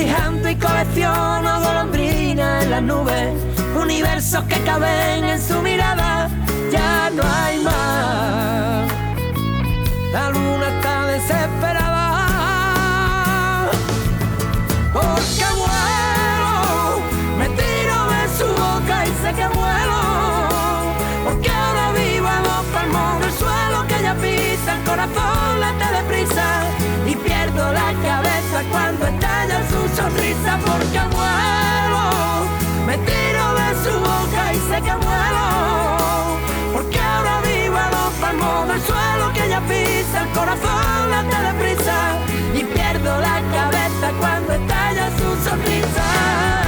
Y colecciono golondrinas en las nubes, universos que caben en su mirada, ya no hay más. La luna está desesperada. Porque vuelo, me tiro de su boca y sé que vuelo, porque ahora vivo a los palmos del suelo que ella pisa, el corazón late deprisa y pierdo la cabeza cuando estalla su sonrisa.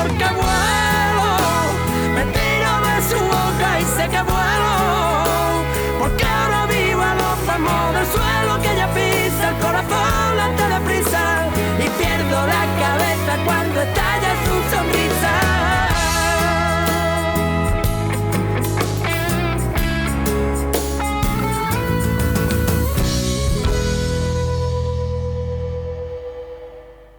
porque vuelo, me tiro de su boca y sé que vuelo, porque ahora vivo a los ramos del suelo que ella pisa, el corazón late deprisa y pierdo la cabeza cuando estalla su sonrisa.